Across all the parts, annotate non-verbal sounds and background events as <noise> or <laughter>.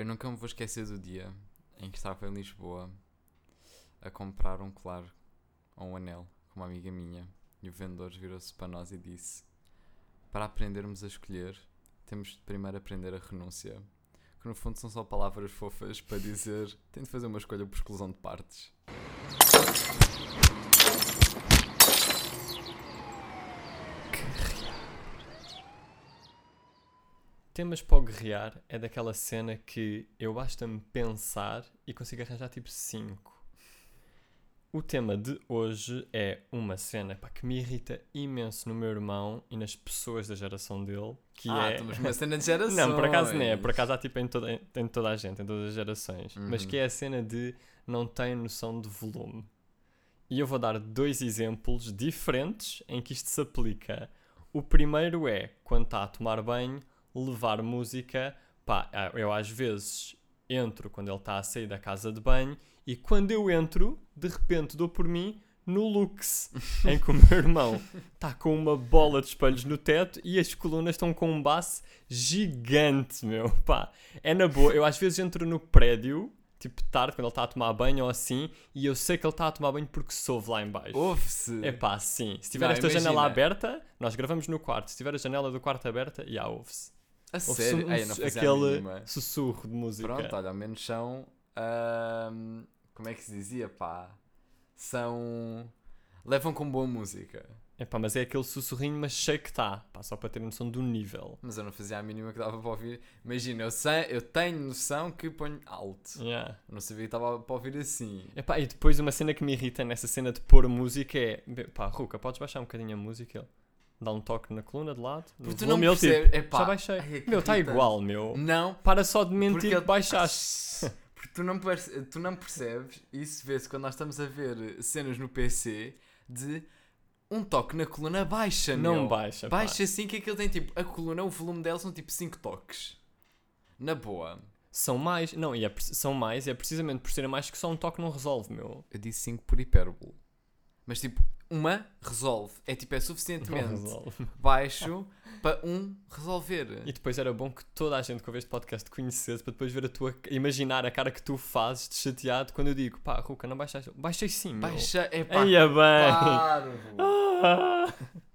Eu nunca me vou esquecer do dia em que estava em Lisboa a comprar um claro ou um anel com uma amiga minha e o vendedor virou-se para nós e disse: Para aprendermos a escolher, temos de primeiro aprender a renúncia. Que no fundo são só palavras fofas para dizer: tem de fazer uma escolha por exclusão de partes. Temas para o guerrear é daquela cena que eu basta-me pensar e consigo arranjar tipo 5. O tema de hoje é uma cena pá, que me irrita imenso no meu irmão e nas pessoas da geração dele, que ah, é... temos uma cena de gerações. Não, por acaso não é. Por acaso há tipo em toda, em toda a gente, em todas as gerações. Mas Uhum. que é a cena de não tem noção de volume. E eu vou dar dois exemplos diferentes em que isto se aplica. O primeiro é quando está a tomar banho, levar música. Pá, ah, eu às vezes entro quando ele está a sair da casa de banho e quando eu entro, de repente dou por mim no Lux, <laughs> em que o meu irmão está com uma bola de espelhos no teto e as colunas estão com um baço gigante, meu. Pá, é na boa. Eu às vezes entro no prédio, tipo tarde, quando ele está a tomar banho ou assim, e eu sei que ele está a tomar banho porque soube lá em baixo. Ouve-se. É pá, sim. Se tiver Não, esta janela imagina. aberta, nós gravamos no quarto. Se tiver a janela do quarto aberta, já ouve-se. A Ouve-se sério? um- não aquele mínima. sussurro de música. Pronto, olha, ao menos são. como é que se dizia, pá? São. Levam com boa música. É pá, mas é aquele sussurrinho, mas sei que está. Pá, só para ter noção do nível. Mas eu não fazia a mínima que dava para ouvir. Imagina, eu, sei, eu tenho noção que ponho alto. Yeah. Eu não sabia que estava para ouvir assim. Epá, e depois uma cena que me irrita nessa cena de pôr música é pá, Ruca, podes baixar um bocadinho a música? Ele dá um toque na coluna de lado. no Porque tu volume, não tipo, percebes. Epá, já baixei. ai, meu, está igual, meu. Não, Para só de mentir que baixaste. <laughs> Porque tu não, perce- tu não percebes, isso vê-se quando nós estamos a ver cenas no PC de um toque na coluna baixa, Não meu. baixa, pá. Baixa assim que aquilo tem tipo, a coluna, o volume dela são tipo 5 toques. Na boa. São mais, não, e é, são mais, e é precisamente por serem mais que só um toque não resolve, meu. Eu disse 5 por hipérbole. Mas tipo, uma resolve. É tipo, é suficientemente baixo para um resolver. E depois era bom que toda a gente que ouve este podcast te conhecesse para depois ver a tua, imaginar a cara que tu fazes de chateado quando eu digo, pá, Ruca, não baixaste? Baixei sim, meu. Baixa, é pá. Eia bem! Claro. Ah! <laughs>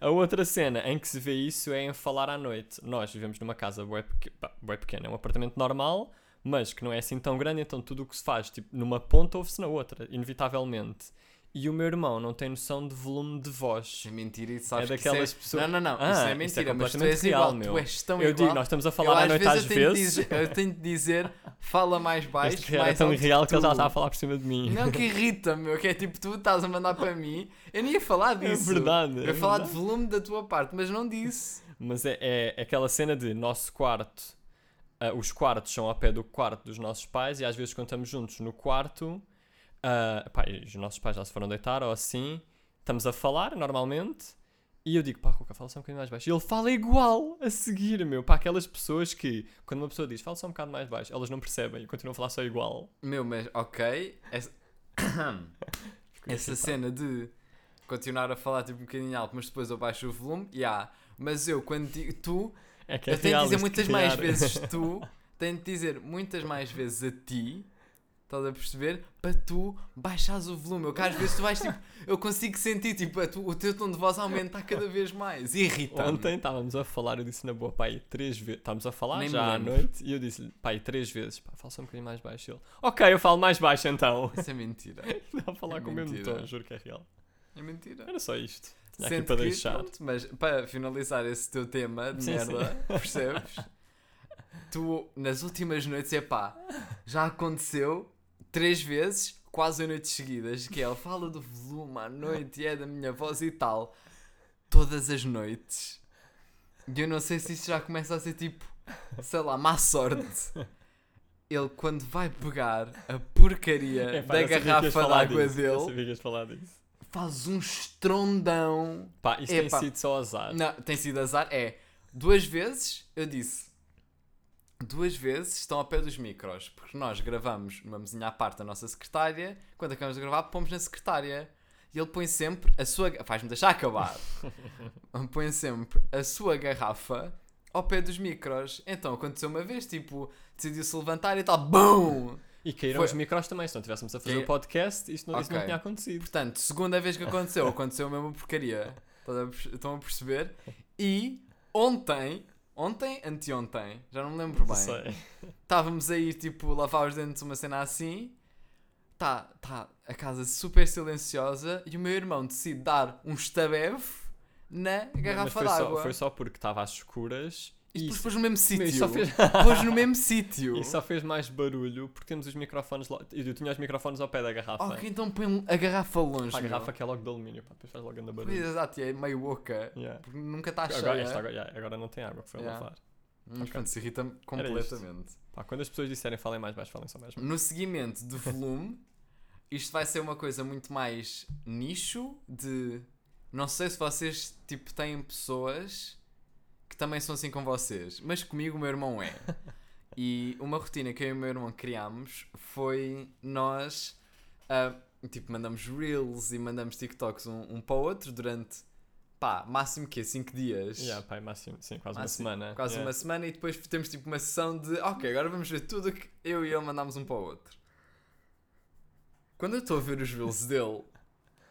A outra cena em que se vê isso é em falar à noite. Nós vivemos numa casa bué, pá, bué pequena, é um apartamento normal, mas que não é assim tão grande, então tudo o que se faz tipo, numa ponta ouve-se na outra, inevitavelmente. E o meu irmão não tem noção de volume de voz. Isso é mentira e sabes É que isso daquelas pessoas- Não, não, não. Ah, isso é isso é mentira. mas tu és real, igual. meu. Tu és tão Eu igual. digo, nós estamos a Eu, falar à noite às eu tenho de vezes. dizer- eu tenho de dizer, fala mais baixo. Este é mais tão alto irreal que ele já está a falar por cima de mim. Não, que irrita, meu. Que é tipo, tu estás a mandar para mim. Eu nem ia falar É disso. verdade. Eu é ia falar de verdade. volume da tua parte, mas não disse. Mas é, é aquela cena de nosso quarto, ah, os quartos são ao pé do quarto dos nossos pais e às vezes quando estamos juntos no quarto, ah, pá, os nossos pais já se foram deitar ou assim, estamos a falar normalmente e eu digo, pá, Cuca, fala só um bocadinho mais baixo. E ele fala igual a seguir, meu, para aquelas pessoas que, quando uma pessoa diz, fala só um bocado mais baixo, elas não percebem e continuam a falar só igual. Meu, mas ok. Essa, <coughs> essa cena de continuar a falar tipo um bocadinho alto, mas depois eu baixo o volume, já. Mas eu, quando digo tu, é é eu tenho de dizer muitas mais vezes <laughs> tu, tenho de dizer muitas mais vezes a ti, estás a perceber? Para tu baixares o volume. Eu às vezes tu vais tipo, eu consigo sentir tipo, tu- o teu tom de voz aumenta cada vez mais. Irrita. Ontem estávamos a falar, eu disse na boa, pai, três vezes. Estávamos a falar Nem me já à noite e eu disse-lhe, pai, três vezes, pá, fala só um bocadinho mais baixo. Ele, ok, eu falo mais baixo então. Isso é mentira. <laughs> Não a falar É com o mesmo mentira. tom, juro que é real. É mentira. Era só isto. Tinha aqui Sendo para que, deixar. pronto, mas para finalizar esse teu tema de Sim, merda, <laughs> percebes? Tu, nas últimas noites, é pá, já aconteceu três vezes, quase noites seguidas, que ele fala do volume à noite e é da minha voz e tal, todas as noites. E eu não sei se isto já começa a ser tipo, sei lá, má sorte. Ele, quando vai pegar a porcaria É, pá, da garrafa de água disso, dele, faz um estrondão. Pá, isto Epá. tem sido só azar. Não, tem sido azar. É duas vezes, eu disse. Duas vezes estão ao pé dos micros, porque nós gravamos numa mesinha à parte da nossa secretária. Quando acabamos de gravar, pomos na secretária. E ele põe sempre a sua. Faz-me deixar acabar. <laughs> põe sempre a sua garrafa ao pé dos micros. Então aconteceu uma vez, tipo, decidiu-se levantar e tal, BUM! E caíram Foi- os micros também, se não estivéssemos a fazer o podcast, isto não, isso não tinha acontecido. Portanto, segunda vez que aconteceu, <laughs> aconteceu a mesma porcaria. Estão a perceber? E ontem, ontem, anteontem, já não me lembro bem. Sei. Estávamos a ir, tipo, lavar os dentes, uma cena assim. Tá, tá a casa super silenciosa e o meu irmão decide dar um estabeve na garrafa foi só, d'água. foi só porque estava às escuras E e, depois pôs no mesmo sítio. fez, Pôs no mesmo sítio. e só fez mais barulho porque temos os microfones lá. e Eu tinha os microfones ao pé da garrafa. Ok, então põe a garrafa longe. Pá, a meu. garrafa que é logo de alumínio, pá, depois faz logo anda Pois, barulho. exato, e é meio oca. Yeah. Porque nunca está cheia. Agora, esta agora, yeah, agora não tem água, foi a Yeah. lavar. Mas Ok. pronto, se irrita-me completamente. Pá, quando as pessoas disserem falem mais baixo, falem só mais baixo. No seguimento do volume, <laughs> isto vai ser uma coisa muito mais nicho de... Não sei se vocês, tipo, têm pessoas também são assim com vocês. Mas comigo o meu irmão é. E uma rotina que eu e o meu irmão criámos foi nós... ah, tipo, mandamos reels e mandamos TikToks um, um para o outro durante... Pá, máximo que 5 dias. Yeah, pá, é máximo, sim, quase uma Máximo, semana. Quase yeah. uma semana e depois temos tipo uma sessão de ok, agora vamos ver tudo o que eu e ele mandámos um para o outro. Quando eu estou a ver os reels dele,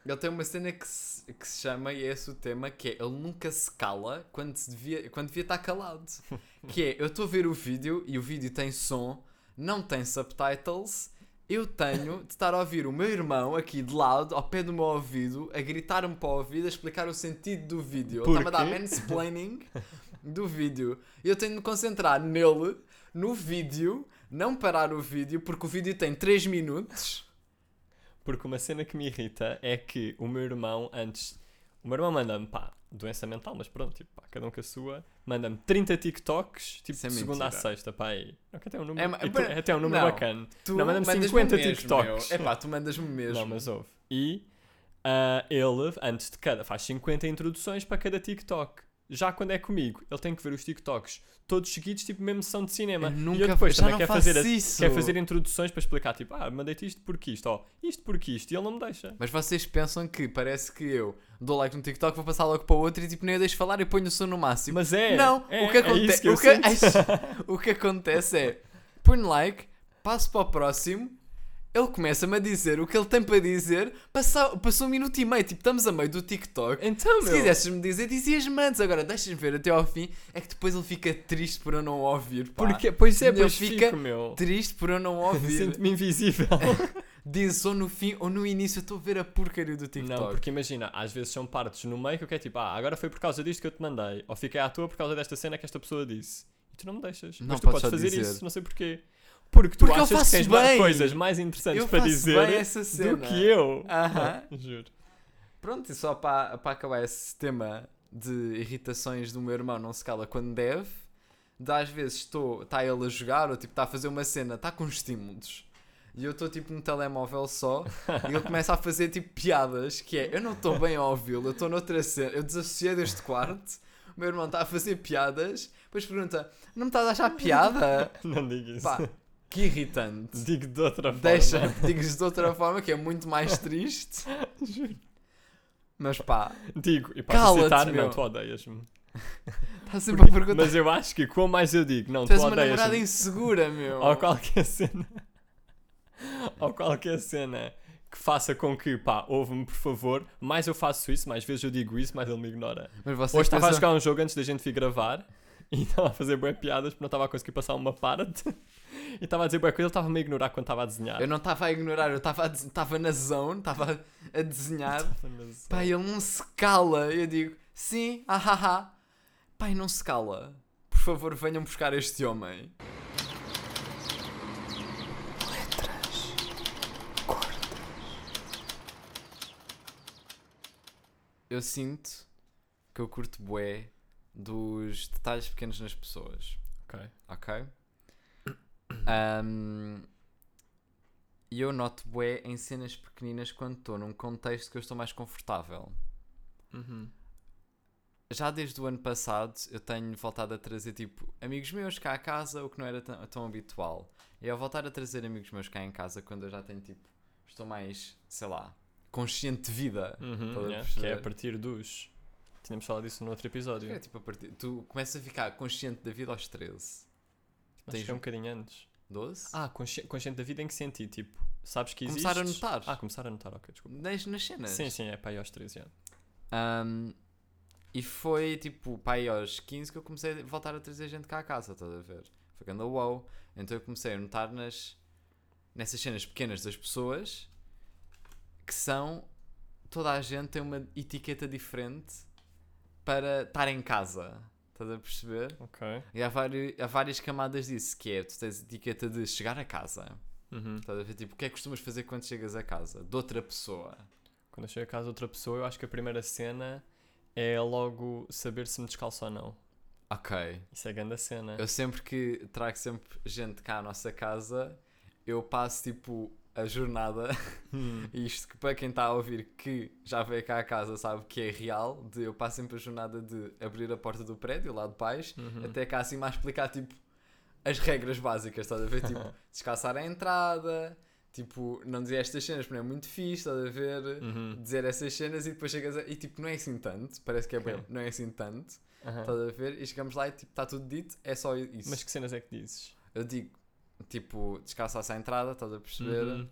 ele tem uma cena que se, que se chama, e é esse o tema, que é ele nunca se cala quando, se devia, quando devia estar calado. <laughs> que é, eu estou a ver o vídeo e o vídeo tem som, não tem subtitles, eu tenho de estar a ouvir o meu irmão aqui de lado, ao pé do meu ouvido, a gritar-me para o ouvido, a explicar o sentido do vídeo. Ele está-me a dar mansplaining do vídeo. Eu tenho de me concentrar nele, no vídeo, não parar o vídeo, porque o vídeo tem 3 minutos. Porque uma cena que me irrita é que o meu irmão, antes. O meu irmão manda-me, pá, doença mental, mas pronto, tipo, pá, cada um com a sua. Manda-me 30 TikToks, tipo, é segunda a mentira. sexta, pá, aí. Até um número, É, e tu- mas- até um número não. bacana. Tu Não, manda-me mandas-me 50 mesmo, TikToks. meu. Epá, tu mandas-me mesmo. Não, mas ouve. E ah, ele, antes de cada, faz 50 introduções para cada TikTok. Já quando é comigo, ele tem que ver os TikToks todos seguidos, tipo, mesmo sessão de cinema. Eu e nunca eu depois também quer fazer, quer fazer introduções para explicar, tipo, ah, mandei-te isto porque isto, ó, isto porque isto, e ele não me deixa. Mas vocês pensam que parece que eu dou like no TikTok, vou passar logo para outro e tipo nem eu deixo falar e ponho o som no máximo. Mas é, não, é, o que é acontece, isso que o, que, <laughs> o que acontece é ponho like, passo para o próximo, ele começa-me a dizer o que ele tem para dizer, passa, passou um minuto e meio, tipo, estamos a meio do TikTok. Então, Se meu, quisesses-me dizer, dizias-me antes, agora deixas-me ver até ao fim, é que depois ele fica triste por eu não ouvir. Pá. porque, pois é, Ele pois fica fico, meu. Triste por eu não ouvir. Sinto-me invisível. <laughs> Diz ou no fim ou no início, eu estou a ver a porcaria do TikTok. Não, porque imagina, às vezes são partes no meio que eu quero tipo, ah, agora foi por causa disto que eu te mandei, ou fiquei à toa por causa desta cena que esta pessoa disse. E tu não me deixas. Não Mas tu podes fazer dizer. isso, não sei porquê. Porque tu Porque achas que tens bem. coisas mais interessantes Eu para dizer bem essa cena. do que eu. Aham. <laughs> Juro. Pronto, e só para, para acabar esse tema de irritações do meu irmão não se cala quando deve, de às vezes estou, está ele a jogar ou tipo está a fazer uma cena, está com estímulos. E eu estou tipo no telemóvel só e ele começa a fazer tipo piadas que é, eu não estou bem a ouvi-lo, eu estou noutra cena, eu desassociei deste quarto, o meu irmão está a fazer piadas, depois pergunta, não me estás a achar piada? <laughs> Não digo isso. Pá, que irritante. Digo de outra forma. Deixa, digo de outra forma que é muito mais triste. <laughs> Juro. Mas pá, Digo, e para citar, meu. não, tu odeias-me. está sempre a Porque- perguntar. Mas eu acho que quanto mais eu digo, não, Tu tu, és uma namorada insegura, meu. Ou qualquer cena. <laughs> ou qualquer cena que faça com que, pá, ouve-me por favor. Mais eu faço isso, mais vezes eu digo isso, mais ele me ignora. Mas vocês Hoje estava a pensam- jogar um jogo antes da gente vir gravar <laughs> e estava a fazer boas piadas porque não estava a conseguir passar uma parte. <laughs> e estava a dizer boa coisa, ele estava-me a ignorar quando estava a desenhar. Eu não estava a ignorar, eu estava na zone, estava a- desenhar. Pá, ele não se cala. Eu digo, sim, ahaha. Pai, não se cala. Por favor, venham buscar este homem. Eu sinto que eu curto bué dos detalhes pequenos nas pessoas. Ok. Ok? Ahm, E eu noto bué em cenas pequeninas quando estou num contexto que eu estou mais confortável. Uhum. Já desde o ano passado eu tenho voltado a trazer tipo amigos meus cá a casa, o que não era tão, tão habitual. E ao voltar a trazer amigos meus cá em casa, quando eu já tenho tipo, estou mais, sei lá, consciente de vida. Uhum, yeah, que é a partir dos Tínhamos falado disso no outro episódio. É tipo a partir. Tu começas a ficar consciente da vida aos 13. Acho tens que é um um- bocadinho antes. 12? Ah, consci- consciente da vida em que sentido? Tipo, sabes que existe. Começar a notar. Ah, começar a notar, ok, desculpa. nas, nas cenas. Sim, sim, é aí aos 13 já. Ahm, e foi tipo, pá, aí aos 15 que eu comecei a voltar a trazer gente cá a casa, estás a ver? Foi quando wow. Então eu comecei a notar nas, nessas cenas pequenas das pessoas que são. Toda a gente tem uma etiqueta diferente para estar em casa. Estás a perceber? Ok. E há, vari- há várias camadas disso, que é, tu tens a etiqueta de chegar a casa. Uhum. Estás a ver? Tipo, o que é que costumas fazer quando chegas a casa? De outra pessoa. Quando eu chego a casa de outra pessoa, eu acho que a primeira cena é logo saber se me descalço ou não. Ok. Isso é grande a cena. Eu sempre que trago sempre gente cá à nossa casa, eu passo tipo a jornada, <laughs> Hum. e isto que para quem está a ouvir que já veio cá a casa sabe que é real, de eu passo sempre a jornada de abrir a porta do prédio lá de baixo, Uhum. até cá assim mais explicar tipo as regras básicas, estás a ver? Tipo, <laughs> descalçar a entrada, tipo, não dizer estas cenas porque não é muito fixe, estás a ver? Uhum. Dizer essas cenas e depois chegas a... e tipo, não é assim tanto, parece que é bem, Ok. não é assim tanto, Aham. estás a ver? E chegamos lá e tipo, está tudo dito, é só isso. Mas que cenas é que dizes? Eu digo, tipo, descalçar-se à entrada, estás a perceber? Uhum.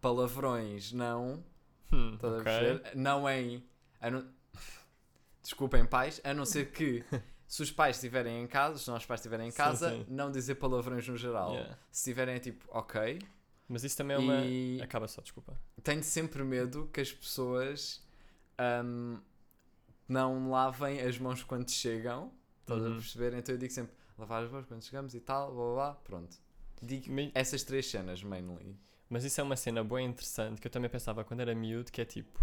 Palavrões, não. Hum, Estás a ok. perceber? Não em. a não- <laughs> Desculpem, pais, a não ser que se os pais estiverem em casa, se os nossos pais estiverem em Sim, casa, sim. não dizer palavrões no geral. Yeah. Se estiverem tipo, ok. Mas isso também é uma. E Acaba só, desculpa. tenho sempre medo que as pessoas ahm, não lavem as mãos quando chegam. Estás a Uhum. perceber? Então eu digo sempre lavar as mãos quando chegamos e tal, blá blá blá. Pronto. Digo essas três cenas, mainly. Mas isso é uma cena boa e interessante que eu também pensava quando era miúdo, que é tipo.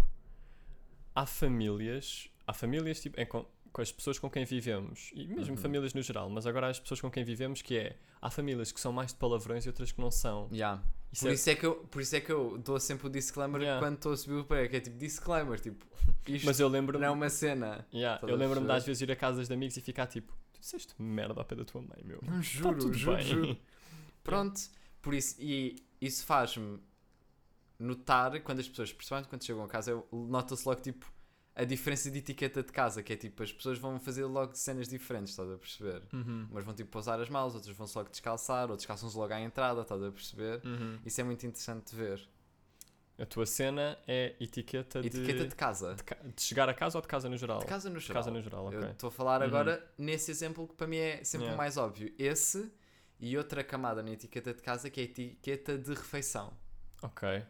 Há famílias. Há famílias tipo, é com, com as pessoas com quem vivemos. E mesmo Uhum. famílias no geral, mas agora há as pessoas com quem vivemos que é. Há famílias que são mais de palavrões e outras que não são. Yeah. Isso Por, é- isso é que eu, por isso é que eu dou sempre o disclaimer Yeah. quando estou a subir o prédio, que é tipo disclaimer, tipo, <laughs> isto Mas eu lembro-me. não é uma cena. Yeah, eu lembro-me de às vezes ir a casas de amigos e ficar tipo, tu disseste merda ao pé da tua mãe, meu. Tá juro, tudo juro, bem. juro. <laughs> Pronto, por isso, e isso faz-me notar quando as pessoas, principalmente quando chegam a casa, nota-se logo tipo a diferença de etiqueta de casa, que é tipo, as pessoas vão fazer logo cenas diferentes, estás a perceber? Uhum. Umas vão tipo pousar as malas, outras vão só logo descalçar, outros calçam-se logo à entrada, estás a perceber? Uhum. Isso é muito interessante de ver. A tua cena é etiqueta, Etiqueta de, de casa. de, ca- de chegar a casa ou de casa no geral? De casa no geral. casa no geral. Eu estou a falar Uhum. agora nesse exemplo que para mim é sempre Yeah. o mais óbvio. Esse e outra camada na etiqueta de casa que é a etiqueta de refeição. Ok.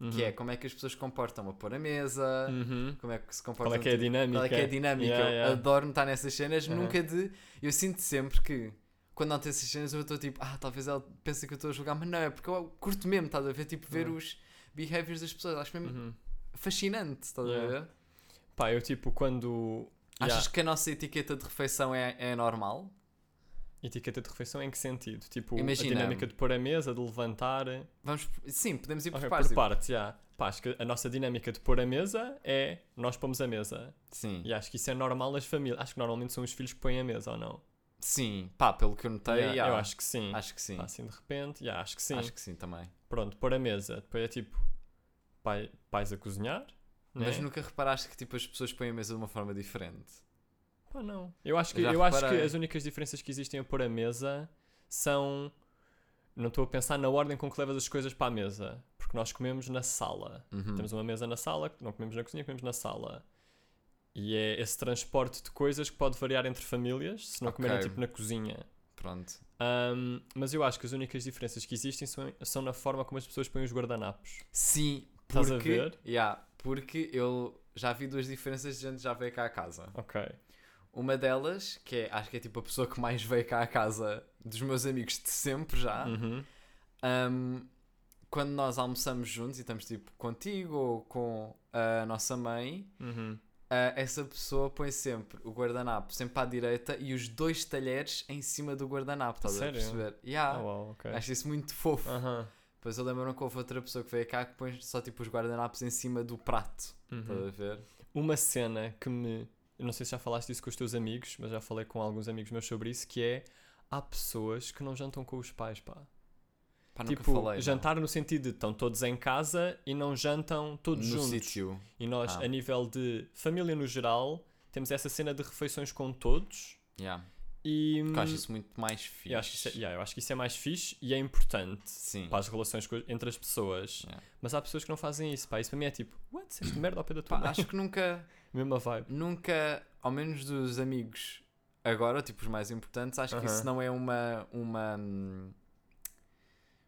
Uhum. Que é como é que as pessoas se comportam a pôr a mesa, Uhum. como é que se comportam. Qual é que é a tipo, dinâmica? qual é que é a dinâmica. Yeah, eu yeah. adoro notar nessas cenas, Uhum. nunca de. Eu sinto sempre que quando não tem essas cenas eu estou tipo, ah, talvez ela pense que eu estou a julgar, mas não, é porque eu curto mesmo, estás a ver? Tipo, ver Uhum. os behaviors das pessoas. Acho mesmo Uhum. fascinante, estás Yeah. a ver? Pá, eu tipo, quando. Achas Yeah, que a nossa etiqueta de refeição é, é normal? Etiqueta de refeição em que sentido? Tipo, Imagina- a dinâmica de pôr a mesa, de levantar. Vamos, sim, podemos ir por Ok, partes. por partes. Pá, acho que a nossa dinâmica de pôr a mesa é nós pomos a mesa. Sim. E acho que isso é normal nas famílias. Acho que normalmente são os filhos que põem a mesa, ou não? Sim, pá, pelo que eu notei, Yeah, yeah, Eu acho que sim. acho que sim. Pá, assim de repente, já, acho que sim. Acho que sim também. Pronto, pôr a mesa. Depois é tipo, pai, pais a cozinhar. Mas né? nunca reparaste que tipo, as pessoas põem a mesa de uma forma diferente? Pá, não. Eu acho que, Eu acho que as únicas diferenças que existem a pôr a mesa são. Não estou a pensar na ordem com que levas as coisas para a mesa. Porque nós comemos na sala. Uhum. Temos uma mesa na sala, não comemos na cozinha, comemos na sala. E é esse transporte de coisas que pode variar entre famílias, se não Ok. comerem tipo na cozinha. Pronto. Ahm, mas eu acho que as únicas diferenças que existem são, são na forma como as pessoas põem os guardanapos. Sim, Estás a porque, ver? Yeah, porque eu já vi duas diferenças de gente que já veio cá a casa. Ok. Uma delas, que é, acho que é tipo a pessoa que mais veio cá a casa dos meus amigos de sempre já, Uhum. um, quando nós almoçamos juntos e estamos tipo contigo ou com a nossa mãe, Uhum. Uh, essa pessoa põe sempre o guardanapo sempre à direita e os dois talheres em cima do guardanapo, estás Sério? a perceber? Yeah. Ah, uau, ok. Acho isso muito fofo. Aham. Depois eu lembro-me que houve outra pessoa que veio cá que põe só tipo os guardanapos em cima do prato, estás Uhum. a ver? Uma cena que me. Eu não sei se já falaste disso com os teus amigos, mas já falei com alguns amigos meus sobre isso, que é há pessoas que não jantam com os pais, pá. Pá, tipo, falei, não. jantar no sentido de estão todos em casa e não jantam todos no juntos. sítio. E nós, Ah. a nível de família no geral, temos essa cena de refeições com todos Yeah. E. Porque eu acho isso muito mais fixe. eu, acho que isso é, yeah, eu acho que isso é mais fixe e é importante Sim. para as relações entre as pessoas. Yeah. Mas há pessoas que não fazem isso, pá. Isso para mim é tipo, what? Disseste merda ao pé da tua Pá, acho que nunca, <laughs> Mesma vibe. nunca, ao menos dos amigos agora, tipo os mais importantes, acho que Aham. isso não é uma. uma hum,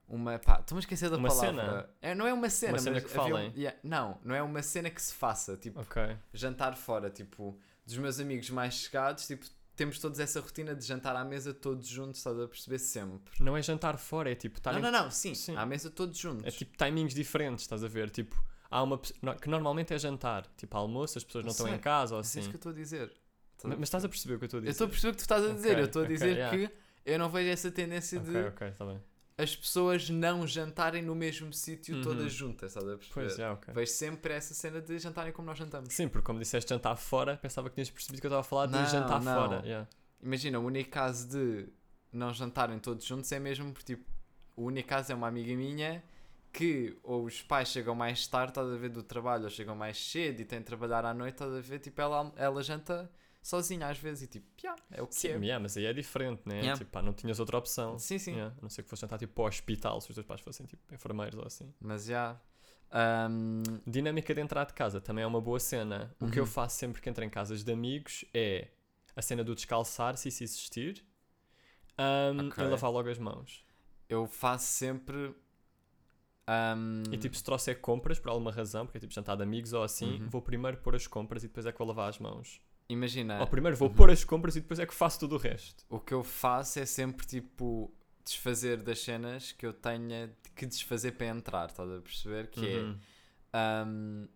uma. Pá, estou-me a esquecer da Uma palavra. cena? É, não é uma cena, Uma cena que havia um- falem? yeah, não, não é uma cena que se faça. Tipo, Ok. jantar fora. Tipo, dos meus amigos mais chegados, tipo, temos todos essa rotina de jantar à mesa todos juntos, estás a perceber sempre. Não é jantar fora, é tipo, estar Não, não, não, sim, Sim. à mesa todos juntos. É tipo timings diferentes, estás a ver? Tipo, há uma que normalmente é jantar, tipo almoço, as pessoas não Eu estão em casa ou Mas é assim. isso que eu estou a dizer. Estás Mas, mas estás a perceber o que eu estou a Eu dizer? estou a perceber o que tu estás a dizer. Ok, eu estou a dizer yeah. que eu não vejo essa tendência de Ok, ok, está bem. As pessoas não jantarem no mesmo sítio Uhum. todas juntas, estás a perceber? Pois, é, ok. Vejo sempre essa cena de jantarem como nós jantamos. Sim, porque como disseste jantar fora, pensava que tinhas percebido que eu estava a falar de Não, jantar não. fora. yeah. Imagina, o único caso de não jantarem todos juntos é mesmo porque, tipo, o único caso é uma amiga minha que ou os pais chegam mais tarde, estás a ver, do trabalho, ou chegam mais cedo e têm de trabalhar à noite, estás a ver, tipo, ela, ela janta sozinha às vezes e tipo, yeah, é o que Sim, é. yeah, mas aí é diferente, né? Yeah. Tipo, pá, não tinhas outra opção. Sim, sim. Yeah, A não ser que fosse jantar tipo para o hospital, se os teus pais fossem tipo enfermeiros ou assim. Mas já. ahm, Dinâmica de entrar de casa também é uma boa cena. O que eu Uhum. faço sempre que entro em casas de amigos é a cena do descalçar, se isso existir, ahm, Ok. e lavar logo as mãos. eu faço sempre. ahm, E tipo, se trouxer compras por alguma razão, porque é tipo jantar de amigos ou assim, Uhum. vou primeiro pôr as compras e depois é que vou lavar as mãos. Imagina, Ou primeiro vou Uhum. pôr as compras e depois é que faço tudo o resto. o que eu faço é sempre tipo desfazer das cenas que eu tenha que desfazer para entrar, estás a perceber? Que Uhum. é ahm,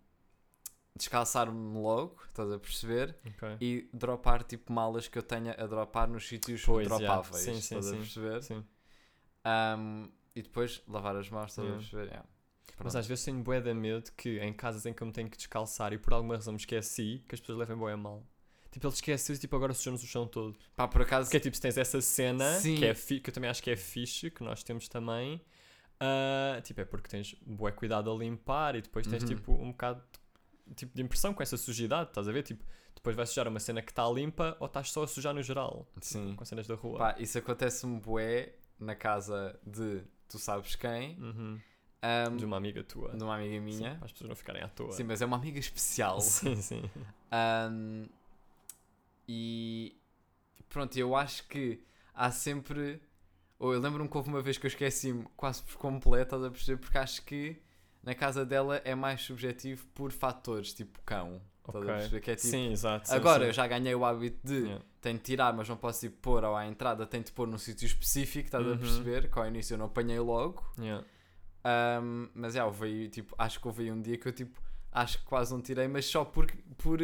descalçar-me logo, estás a perceber? Ok. E dropar tipo malas que eu tenha a dropar nos sítios Pois, yeah. dropáveis, Sim, sim, estás a sim. perceber? Sim. Ahm, e depois lavar as mãos, estás Yeah. a perceber? Yeah. Mas às vezes tenho bué de medo que em casas em que eu me tenho que descalçar e por alguma razão me esqueci, que as pessoas levem bué a mal. Tipo, ele esqueceu e tipo, agora sujamos o chão todo. Pá, por acaso, Porque é tipo, se tens essa cena, Sim. que, é fi- que eu também acho que é fixe, que nós temos também, ah, tipo, é porque tens bué cuidado a limpar e depois tens Uhum. tipo um bocado de, tipo, de impressão com essa sujidade, estás a ver? Tipo, depois vais sujar uma cena que está limpa ou estás só a sujar no geral, sim. com cenas da rua. Pá, isso acontece-me bué na casa de tu sabes quem, Uhum. ahm, De uma amiga tua. de uma amiga Sim, minha. para as pessoas não ficarem à toa. Sim, mas é uma amiga especial. <laughs> sim. sim. Ahm, e pronto, eu acho que há sempre. Ou eu lembro-me que houve uma vez que eu esqueci-me quase por completo, estás a perceber? Porque acho que na casa dela é mais subjetivo por fatores, tipo cão. Estás a perceber? Que é tipo. sim, exato. sim, agora sim. eu já ganhei o hábito de Yeah. tenho de tirar, mas não posso ir pôr ou à entrada, tenho de pôr num sítio específico, estás Uhum. a perceber? Que ao início eu não apanhei logo. Yeah. Ahm, mas já, houve aí, tipo, acho que houve aí um dia que eu tipo, acho que quase não tirei, mas só por, por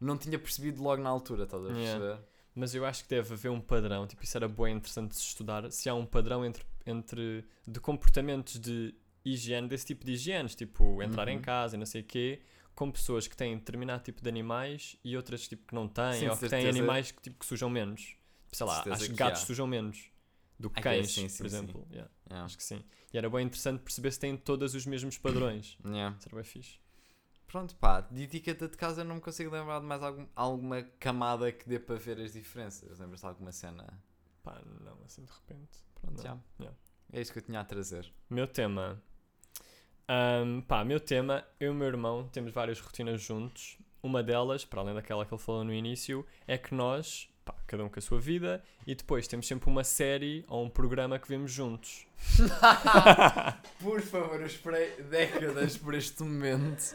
não tinha percebido logo na altura, estás a Yeah. perceber? Mas eu acho que deve haver um padrão, tipo, isso era bem interessante de se estudar, se há um padrão entre, entre de comportamentos de higiene, desse tipo de higienes, tipo, entrar em Uhum. casa e não sei o quê, com pessoas que têm determinado tipo de animais e outras tipo que não têm, Sim, ou que têm animais que, tipo, que sujam menos. Sei lá, acho que gatos há. sujam menos do que Ah, cães, sim, sim, por exemplo. Yeah, Yeah. Acho que sim. E era bem interessante perceber se têm todos os mesmos padrões. Yeah. Isso era bem fixe. Pronto, pá, de etiqueta de casa eu não me consigo lembrar de mais algum, alguma camada que dê para ver as diferenças. Lembras-te de alguma cena? Pá, não, assim de repente. Pronto, já. Yeah. É isto que eu tinha a trazer. Meu tema. Ahm, pá, meu tema, eu e o meu irmão temos várias rotinas juntos. Uma delas, para além daquela que ele falou no início, é que nós, pá, cada um com a sua vida, e depois temos sempre uma série ou um programa que vemos juntos. <laughs> Por favor, eu esperei décadas por este momento.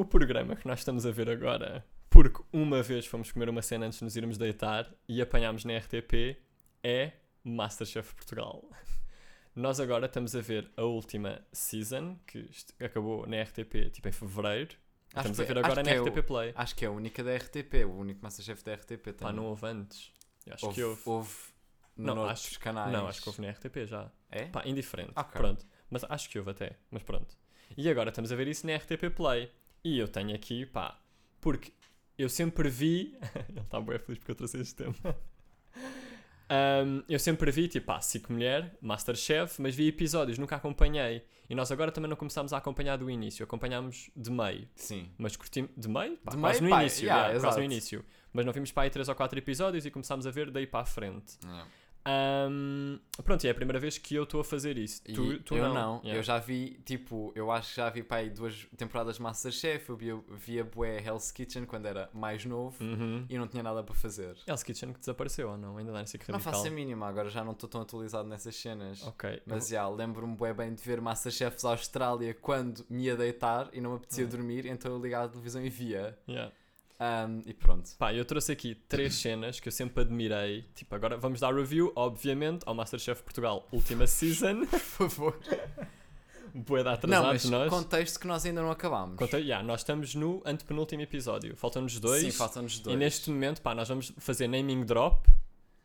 O programa que nós estamos a ver agora, porque uma vez fomos comer uma cena antes de nos irmos deitar e apanhámos na RTP, é Masterchef Portugal. Nós agora estamos a ver a última season, que acabou na RTP tipo em fevereiro. Acho estamos que- a ver acho agora na é o- RTP Play. Acho que é a única da RTP, o único Masterchef da RTP. Pá, tem. não houve antes. Eu acho houve, que houve. houve Não, noutros acho- canais. Não, acho que houve na RTP já. É? Pá, indiferente. Ok. Pronto. Mas acho que houve até. Mas pronto. E agora estamos a ver isso na RTP Play. E eu tenho aqui, pá, porque eu sempre vi. <laughs> Ele está bem feliz porque eu trouxe este tema. <laughs> Um, eu sempre vi, tipo, ah, SIC Mulher, Masterchef, mas vi episódios, nunca acompanhei. E nós agora também não começámos a acompanhar do início, acompanhámos de meio. Sim. Mas curtimos. De meio? Pá, De quase meio, no pá, início. yeah, yeah, quase no início. Mas não vimos para aí 3 ou 4 episódios e começámos a ver daí para a frente. Um, pronto, é a primeira vez que eu estou a fazer isso. E Tu, tu eu não. não, Yeah. eu já vi, tipo, eu acho que já vi para aí duas temporadas de Masterchef, eu via, via bué Hell's Kitchen quando era mais novo Uhum. e não tinha nada para fazer. Hell's Kitchen que desapareceu ou não? Ainda dá nesse Não radical. faço a mínima, agora já não estou tão atualizado nessas cenas. Ok. Mas já, lembro-me bué bem de ver Masterchefs Austrália quando me ia deitar e não me apetecia Yeah. dormir, então eu ligava a televisão e via. Yeah. Um, e pronto. Pá, eu trouxe aqui três <clears throat> cenas que eu sempre admirei. Tipo, agora vamos dar review, obviamente, ao Masterchef Portugal última season. <laughs> Por favor. Boa da Não, atrasados mas nós. contexto que nós ainda não acabámos. Conta, yeah, nós estamos no antepenúltimo episódio. Faltam-nos dois. Sim, faltam-nos dois. E neste momento, pá, nós vamos fazer naming drop.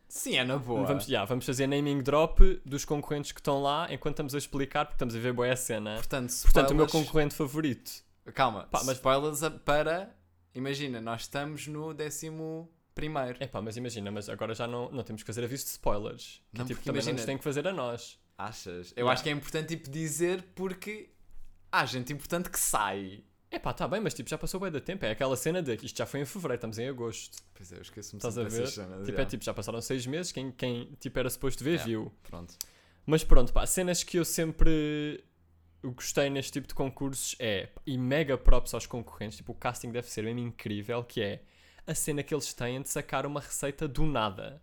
Sim, é na boa. Vamos, yeah, vamos fazer naming drop dos concorrentes que estão lá enquanto estamos a explicar, porque estamos a ver boa cena. Portanto, Portanto, o meu spoilers- concorrente favorito. Calma, Pá, mas- spoilers a- para. Imagina, nós estamos no décimo primeiro. É pá, mas imagina, mas agora já não, não temos que fazer aviso de spoilers. Que, Não, tipo, também imagina- não nos tem que fazer a nós. Achas? Eu Yeah. acho que é importante tipo, dizer porque há gente importante que sai. É pá, tá bem, mas tipo, já passou bem da tempo. É aquela cena de que isto já foi em fevereiro, estamos em agosto. Pois é, eu esqueço-me Estás a ver? Tipo, é tipo, já passaram seis meses, quem, quem tipo, era suposto ver, Yeah. viu. Pronto. Mas pronto, pá, cenas que eu sempre gostei neste tipo de concursos é, e mega props aos concorrentes, tipo, o casting deve ser mesmo incrível, que é a cena que eles têm de sacar uma receita do nada.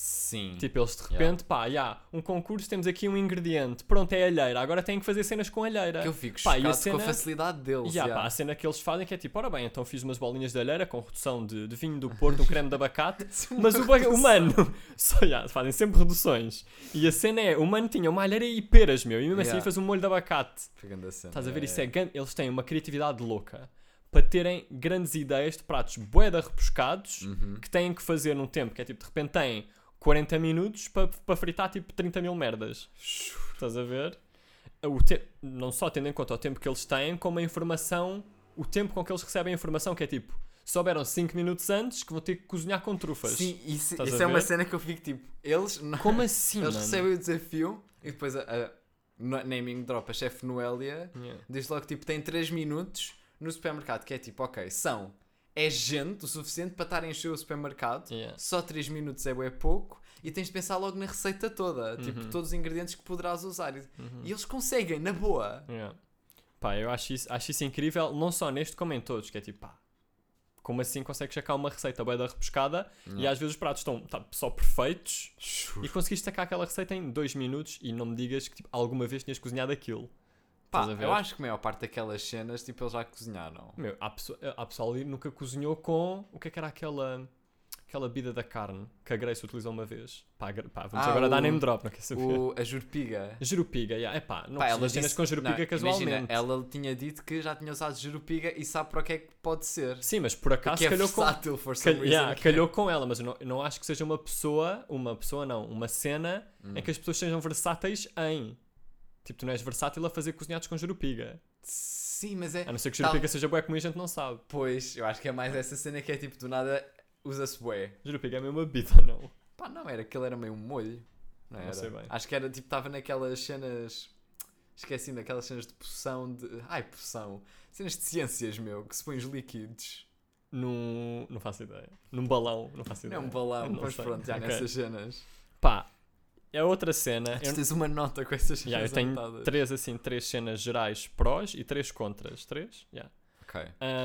Sim. Tipo, eles de Yeah. repente, pá, já, um concurso, temos aqui um ingrediente, pronto, é alheira, agora têm que fazer cenas com alheira. que eu fico Pá, chocado com a cena- facilidade deles. Ya, yeah. pá, a cena que eles fazem que é tipo, ora bem, então fiz umas bolinhas de alheira com redução de, de vinho do Porto, um creme de abacate, <laughs> mas o, ba- o mano, <laughs> só ya, fazem sempre reduções. E a cena é, o mano tinha uma alheira e peras, meu, e mesmo assim Yeah. fez um molho de abacate. Cena. Estás a ver? é, Isso é, gan- eles têm uma criatividade louca para terem grandes ideias de pratos boeda rebuscados Uhum. que têm que fazer num tempo que é tipo, de repente têm 40 minutos para para fritar tipo 30 mil merdas. Estás a ver? O te- Não só tendo em conta o tempo que eles têm, como a informação, o tempo com que eles recebem a informação, que é tipo, souberam 5 minutos antes que vão ter que cozinhar com trufas. Sim, isso, isso é uma cena que eu fico tipo. Eles, não- Como <laughs> assim, eles mano? recebem o desafio e depois a, a naming drop, a chefe Noélia, Yeah. diz logo tipo: tem 3 minutos no supermercado. Que é tipo, ok, são. É gente o suficiente para estar a encher o supermercado. Yeah. Só 3 minutos é pouco e tens de pensar logo na receita toda, tipo Uhum. todos os ingredientes que poderás usar. E, Uhum. e eles conseguem, na boa. Yeah. Pá, eu acho isso, acho isso incrível, não só neste como em todos, que é tipo, pá, como assim consegues sacar uma receita bem da repescada e às vezes os pratos estão tá, só perfeitos e conseguiste sacar aquela receita em dois minutos e não me digas que tipo, alguma vez tinhas cozinhado aquilo. Pá, a eu acho que a maior parte daquelas cenas, tipo, eles já cozinharam. Meu, há, pessoa, há pessoal ali que nunca cozinhou com o que é que era aquela aquela bebida da carne que a Grace utilizou uma vez. Pá, pá, vamos Ah, agora dar o- name drop, não quer saber? O, a Jurpiga. Jerupiga, yeah. é pá, não Pá, precisas cenas com Jerupiga não, casualmente. Imagina, ela tinha dito que já tinha usado Jerupiga e sabe para o que é que pode ser. Sim, mas por acaso é calhou com, for some Cal- yeah, calhou com ela, mas eu não, não acho que seja uma pessoa, uma pessoa não, uma cena Hum. em que as pessoas sejam versáteis em. Tipo, tu não és versátil a fazer cozinhados com jerupiga. Sim, mas é... A não ser que Tal- jerupiga seja bué como a gente não sabe. Pois, eu acho que é mais essa cena que é tipo, do nada, usa-se bué. Jerupiga é mesmo uma bebida, <laughs> não? Pá, não, era que ele era meio um molho. Não, Não era? sei bem. Acho que era, tipo, estava naquelas cenas... Esqueci, naquelas cenas de poção de... Ai, poção. Cenas de ciências, meu, que se põe os líquidos. Num. Não faço ideia. Num balão, não faço Não ideia. é um balão, mas pronto, já Ok. nessas cenas. Pá, é outra cena. Tu Eu, tens uma nota com essas Yeah, eu tenho anotadas. três, assim, três cenas gerais prós e três contras. Três? Yeah. Ok.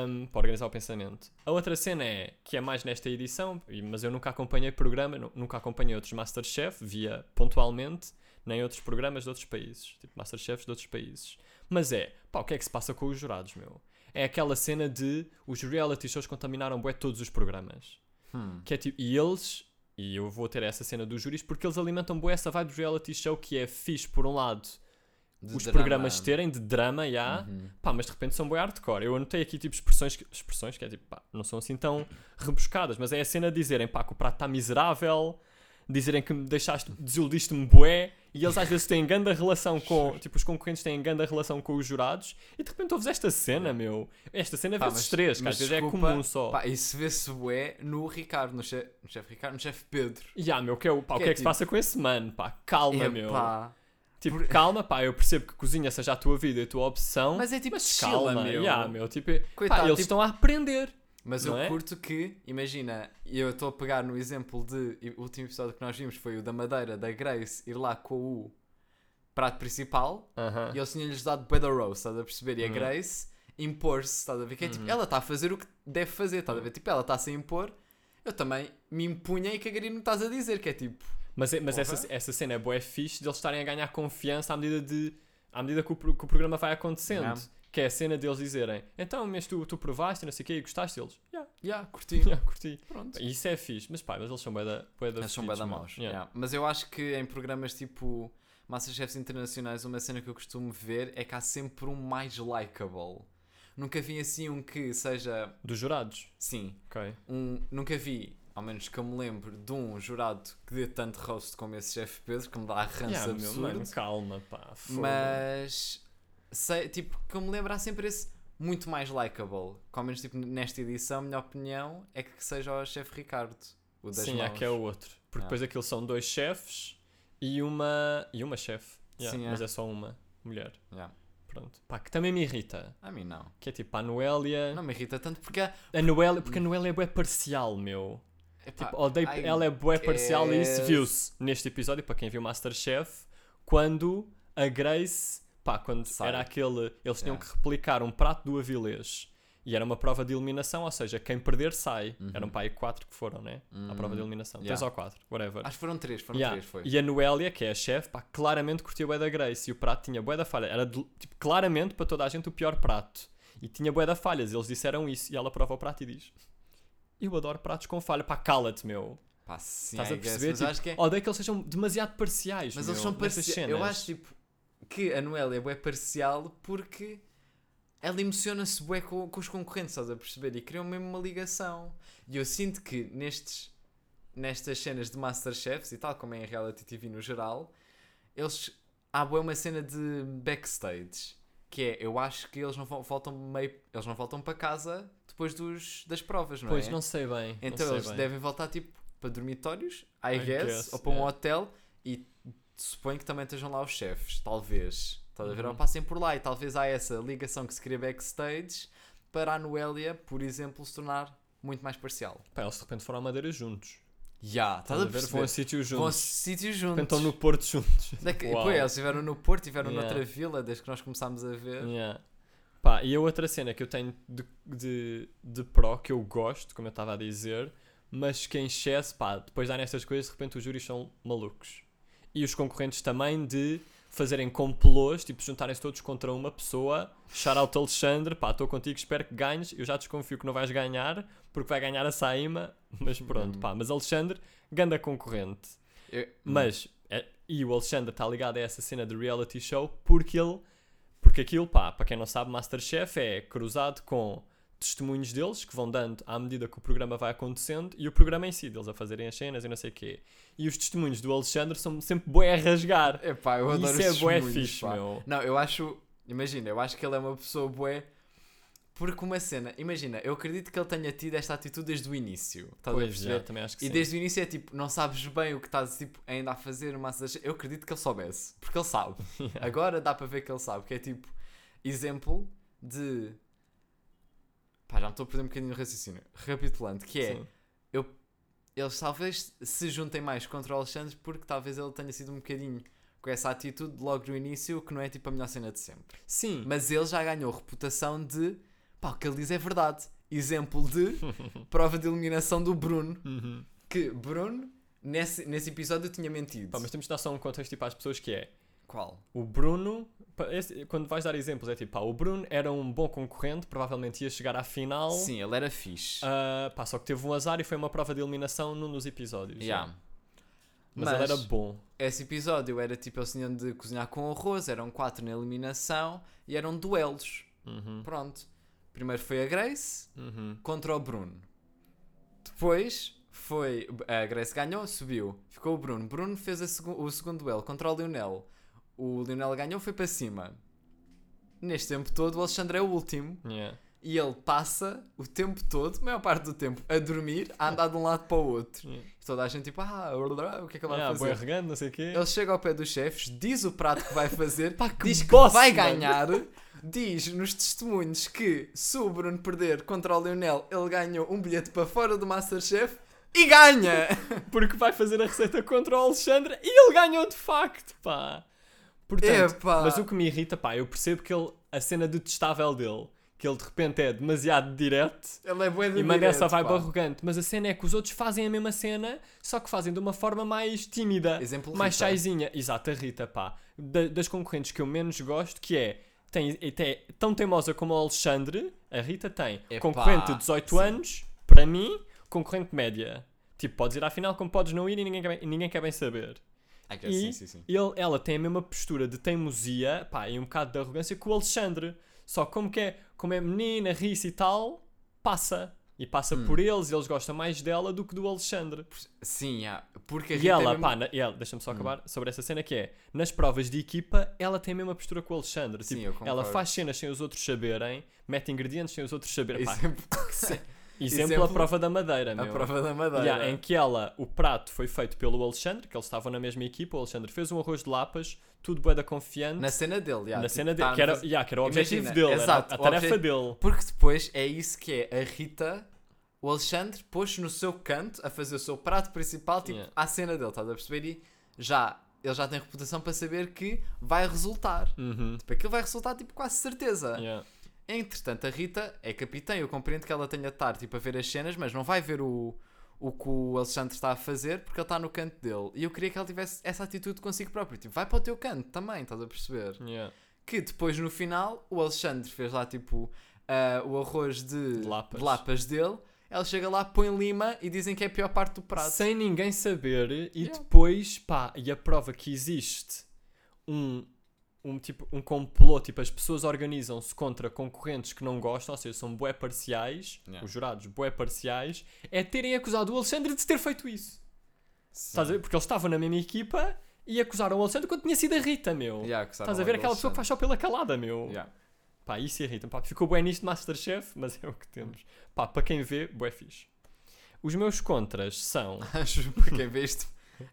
um, para organizar o pensamento. A outra cena é que é mais nesta edição, mas eu nunca acompanhei programa, nu- nunca acompanhei outros Masterchef, via pontualmente, nem outros programas de outros países, tipo Masterchefs de outros países. Mas é, pá, o que é que se passa com os jurados, meu? É aquela cena de os reality shows contaminaram bué todos os programas. Hum. Que é tipo, e eles, e eu vou ter essa cena dos júris, porque eles alimentam bué essa vibe de reality show que é fixe por um lado, De os drama. programas terem de drama, já, Uhum. Pá, mas de repente são boi hardcore. Eu anotei aqui tipo expressões que, expressões que é tipo, pá, não são assim tão rebuscadas, mas é a cena de dizerem, pá, que o prato está miserável, dizerem que me deixaste, desiludiste-me bué e eles às vezes têm grande relação com. Tipo, os concorrentes têm grande relação com os jurados e de repente ouves esta cena, meu. Esta cena Pá, vezes mas- três, que mas às vezes é desculpa, comum só. Pá, isso vê-se bué no Ricardo, no chefe, no chefe Ricardo, no chefe Pedro. E ah, meu, que é o, pá, o Que que é é que se tipo- passa com esse mano? Pá, calma, meu. Epá. Tipo, por- calma, pá, eu percebo que cozinha seja a tua vida e a tua opção. Mas é tipo mas calma, meu. yeah, meu. Tipo, Coitado, pá, eles tipo- estão a aprender. Mas Não eu é? curto que, imagina, eu estou a pegar no exemplo de. O último episódio que nós vimos foi o da Madeira, da Grace, ir lá com o prato principal Aham. e eles tinham-lhes dado bué da roast, estás a perceber? E a Uhum. Grace impor-se, estás a ver? Que é tipo, Uhum. ela está a fazer o que deve fazer, estás a ver? Tipo, ela está-se a impor, eu também me impunha e cagaria no que estás a dizer, que é tipo. Mas, é- mas Porra. essa, essa cena é boa, é fixe de eles estarem a ganhar confiança à medida, de, à medida que, o, que o programa vai acontecendo. Yeah. Que é a cena deles dizerem então, mas tu, tu provaste, não sei o quê, e gostaste deles? Yeah, Yeah, curti. <laughs> yeah, curti. Pronto. Isso é fixe, mas pá, mas eles são bué da, Eles são bué da maus. Yeah. yeah. Mas eu acho que em programas tipo Masterchefs Internacionais, uma cena que eu costumo ver é que há sempre um mais likable. Nunca vi assim um que seja. Dos jurados, Sim, ok. um, nunca vi, ao menos que eu me lembro, de um jurado que dê tanto roast como esse chefe Pedro, que me dá a rança Yeah, meu, absurdo. mano, calma, pá. foda. mas sei, tipo, que eu me lembro há sempre esse muito mais likable. Ao menos tipo, nesta edição, a minha opinião é que seja o chefe Ricardo. O das Sim, é mãos. que é o outro. Porque Ah. depois aquilo são dois chefes e uma, e uma chefe. Yeah, Sim, é. Mas é só uma mulher. Yeah. Pronto. Pá, que também me irrita. A mim não. Que é tipo a Noélia. Não me irrita tanto porque. há- A Noélia, porque a Noélia é bué parcial, meu. Epá, Tipo, odeio, ela é bué parcial e isso guess. viu-se neste episódio, para quem viu Masterchef, quando a Grace, pá, quando Sai. era aquele, eles tinham Yeah. que replicar um prato do Avilés e era uma prova de eliminação, ou seja, quem perder sai. Uhum. Eram pá aí quatro que foram, né? À prova de Hum, eliminação. yeah. Três ou quatro, whatever. Acho que foram três, foram Yeah. três, foi. E a Noélia, que é a chefe, pá, claramente curtia bué da Grace e o prato tinha bué da falha. Era tipo, claramente para toda a gente o pior prato. E tinha bué da falhas. Eles disseram isso e ela prova o prato e diz: Eu adoro pratos com falha. Pá, cala-te, meu. Pá, sim, Estás a perceber? Tipo, acho que é. Odeio que eles sejam demasiado parciais. Mas meu, eles são parciais. Eu acho tipo que a Noélia é bué parcial porque ela emociona-se bué com, com os concorrentes, estás a perceber? E criam mesmo uma ligação. E eu sinto que nestes, nestas cenas de Masterchefs e tal, como é em reality TV no geral, eles há bué uma cena de backstage. Que é, eu acho que eles não vo- voltam meio. Eles não voltam para casa depois dos, das provas, não Pois, é? não sei bem. Então sei eles bem. devem voltar tipo para dormitórios, I, I guess, guess, ou para um yeah. hotel e suponho que também estejam lá os chefes, talvez. Estás a ver? Uhum. Ou passem por lá e talvez há essa ligação que se cria backstage para a Noélia, por exemplo, se tornar muito mais parcial. Pá, eles de repente foram à Madeira juntos. Já, estás a perceber? Vão a sítios Vão a juntos. sítios De juntos. estão no Porto juntos. <laughs> Daqui, Uau. eles estiveram no Porto, estiveram Yeah. noutra vila desde que nós começámos a ver. Yeah. Pá, e a outra cena que eu tenho de, de, de pró, que eu gosto, como eu estava a dizer, mas que em excesso, pá, depois dá nestas coisas, de repente os júris são malucos. E os concorrentes também de fazerem complôs, tipo, juntarem-se todos contra uma pessoa. Shout out Alexandre, pá, estou contigo, espero que ganhes. Eu já desconfio que não vais ganhar, porque vai ganhar a Saima, <laughs> mas pronto, pá. Mas Alexandre, ganda concorrente. Eu- Mas, é- e o Alexandre está ligado a essa cena de reality show porque ele, porque aquilo, pá, para quem não sabe, Masterchef é cruzado com testemunhos deles que vão dando à medida que o programa vai acontecendo e o programa em si, deles a fazerem as cenas e não sei o quê. E os testemunhos do Alexandre são sempre bué a rasgar. Epá, eu E adoro isso é bué fixe, pá. meu. Não, eu acho. Imagina, eu acho que ele é uma pessoa bué. Porque uma cena, imagina, eu acredito que ele tenha tido esta atitude desde o início. Estás a Pois, perceber? já, também acho que E sim. desde o início é tipo, não sabes bem o que estás tipo, ainda a fazer, mas eu acredito que ele soubesse, porque ele sabe. <laughs> Agora dá para ver que ele sabe, que é tipo, exemplo de. Pá, já me estou a perder um bocadinho no raciocínio. Recapitulando, que é, Sim. eles talvez se juntem mais contra o Alexandre porque talvez ele tenha sido um bocadinho com essa atitude logo no início, que não é tipo a melhor cena de sempre. Sim. Mas ele já ganhou reputação de pá, o que ele diz é verdade. Exemplo de <laughs> prova de eliminação do Bruno, Uhum. que Bruno, nesse, nesse episódio, tinha mentido. Pá, mas temos de dar só um contexto tipo, às pessoas que é Qual? O Bruno, quando vais dar exemplos, é tipo, pá, o Bruno era um bom concorrente, provavelmente ia chegar à final. Sim, ele era fixe. Ah, pá, só que teve um azar e foi uma prova de eliminação num dos episódios. Yeah. já. Mas, ele era bom. Esse episódio era tipo, eles tinham de cozinhar com arroz, eram quatro na eliminação e eram duelos. Uhum, Pronto. Primeiro foi a Grace uhum. contra o Bruno. Depois foi. A Grace ganhou, subiu. Ficou o Bruno. Bruno fez a segu- o segundo duelo contra o Lionel. O Lionel ganhou, foi para cima. Neste tempo todo, o Alexandre é o último. Yeah. E ele passa o tempo todo, a maior parte do tempo, a dormir, a andar de um lado para o outro. Yeah. E toda a gente tipo, ah, o que é que ele vai Yeah, fazer? boi arregando, não sei quê. Ele chega ao pé dos chefes, diz o prato que vai fazer, <laughs> Pá, que diz que boss, vai mano. ganhar, diz nos testemunhos que se o Bruno perder contra o Lionel, ele ganhou um bilhete para fora do Masterchef e ganha! <laughs> Porque vai fazer a receita contra o Alexandre e ele ganhou de facto, pá. Portanto, Epá. mas o que me irrita, pá, eu percebo que ele, a cena detestável dele, que ele de repente é demasiado direto Ele é bué de e manda essa direto, vibe pá. arrogante, mas a cena é que os outros fazem a mesma cena, só que fazem de uma forma mais tímida, Exemplo mais Rita. chaizinha. Exato, a Rita, pá. Da- das concorrentes que eu menos gosto, que é. Tem, é tão teimosa como o Alexandre, a Rita tem. Epá, concorrente de 18 sim. anos, para mim, concorrente média. Tipo, podes ir à final como podes não ir e ninguém e ninguém quer bem saber. É E- sim, sim, sim. Ele, ela tem a mesma postura de teimosia pá, e um bocado de arrogância que o Alexandre. Só como que é, como é menina, ri-se e tal, passa. E passa Hum. por eles e eles gostam mais dela do que do Alexandre. Sim, yeah. porque a E Rita é ela, mesmo- pá, na- e ela, deixa-me Hum. só acabar sobre essa cena que é, nas provas de equipa, ela tem a mesma postura que o Alexandre. Sim, Tipo, ela faz cenas sem os outros saberem, mete ingredientes sem os outros saberem. Pá, <laughs> Exemplo, exemplo, exemplo- a prova da madeira, a meu. prova da madeira. Yeah, em que ela, o prato foi feito pelo Alexandre, que eles estavam na mesma equipa, o Alexandre fez um arroz de lapas, tudo bué da confiante, Na cena dele, yeah, na tipo, cena dele, tá que a era, yeah, que era o objetivo Imagina, dele, exato, a, a tarefa obje- dele. Porque depois é isso que é a Rita, o Alexandre pôs no seu canto a fazer o seu prato principal, tipo, Yeah. à cena dele, estás a perceber? E já, ele já tem reputação para saber que vai resultar. Uhum. Tipo, aquilo vai resultar, tipo, quase certeza. Yeah. Entretanto, a Rita é capitã, eu compreendo que ela tenha de estar, tipo, a ver as cenas, mas não vai ver o, o que o Alexandre está a fazer porque ele está no canto dele. E eu queria que ela tivesse essa atitude consigo próprio. Tipo, vai para o teu canto também, estás a perceber? Yeah. Que depois no final o Alexandre fez lá tipo ah, o arroz de, De lapas. de lapas dele. Ela chega lá, põe lima e dizem que é a pior parte do prato. Sem ninguém saber, e Yeah. depois, pá, e a prova que existe um, um, tipo, um complô, tipo, as pessoas organizam-se contra concorrentes que não gostam, ou seja, são bué parciais, Yeah. os jurados bué parciais, é terem acusado o Alexandre de ter feito isso. Estás a ver? Porque eles estavam na mesma equipa e acusaram o Alexandre quando tinha sido a Rita, meu. Yeah, Estás a ver aquela pessoa que faz só pela calada, meu. Yeah. Pá, isso irrita-me. Pá, ficou bem nisto Masterchef, mas é o que temos. Pá, para quem vê, bué fixe. Os meus contras são... <laughs> Acho para quem vê isto.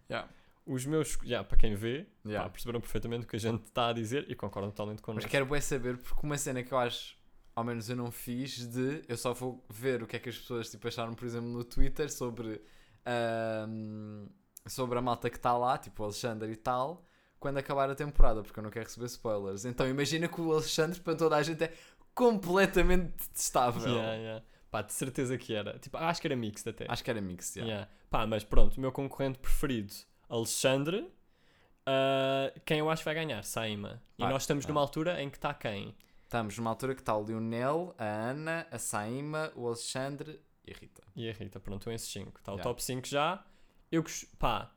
Yeah. Os meus... Yeah, para quem vê, Yeah. pá, perceberam perfeitamente o que a gente está a dizer e concordam totalmente Mas connosco. quero bem saber, porque uma cena que eu acho, ao menos eu não fiz, de eu só vou ver o que é que as pessoas tipo, acharam, por exemplo, no Twitter sobre, ahm, sobre a malta que está lá, tipo o Alexandre e tal, quando acabar a temporada, porque eu não quero receber spoilers. Então imagina que o Alexandre, para toda a gente, é completamente detestável. Yeah, yeah. Pá, de certeza que era. Tipo, acho que era mixed até. Acho que era mixed, yeah. Yeah. Pá, mas pronto, o meu concorrente preferido, Alexandre. ah, quem eu acho que vai ganhar? Saima. E nós estamos numa altura em que está quem? Estamos numa altura que está o Lionel, a Ana, a Saima, o Alexandre e a Rita. E a Rita, pronto, esses 5. Está o Yeah. top 5 já. Eu, pá,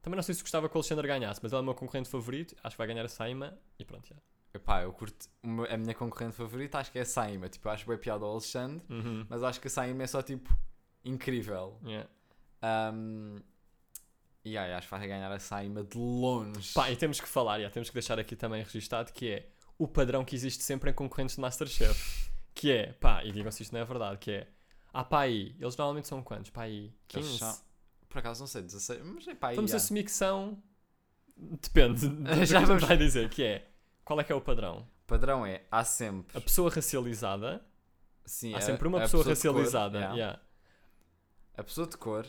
também não sei se gostava que o Alexandre ganhasse, mas ele é o meu concorrente favorito. Acho que vai ganhar a Saima e pronto, já. Epá, eu curto. A minha concorrente favorita acho que é a Saima. Tipo, acho bem piada ao Alexandre, Uhum. mas acho que a Saima é só tipo incrível. Yeah. Um, e aí, acho que vai ganhar a Saima de longe. Pá, e temos que falar, já, temos que deixar aqui também registado que é o padrão que existe sempre em concorrentes de Masterchef. Que é, pá, e digam se isto não é verdade, que é, ah pá aí, eles normalmente são quantos? Pá aí, Eles 15? são- Por acaso não sei, 16. Mas é pá, aí. Vamos assumir que são, depende, <laughs> Já vamos- vai dizer, que é, qual é que é o padrão? O padrão é: há sempre. A pessoa racializada, Sim, há a- sempre uma pessoa, cor, racializada, yeah. yeah. A pessoa de cor,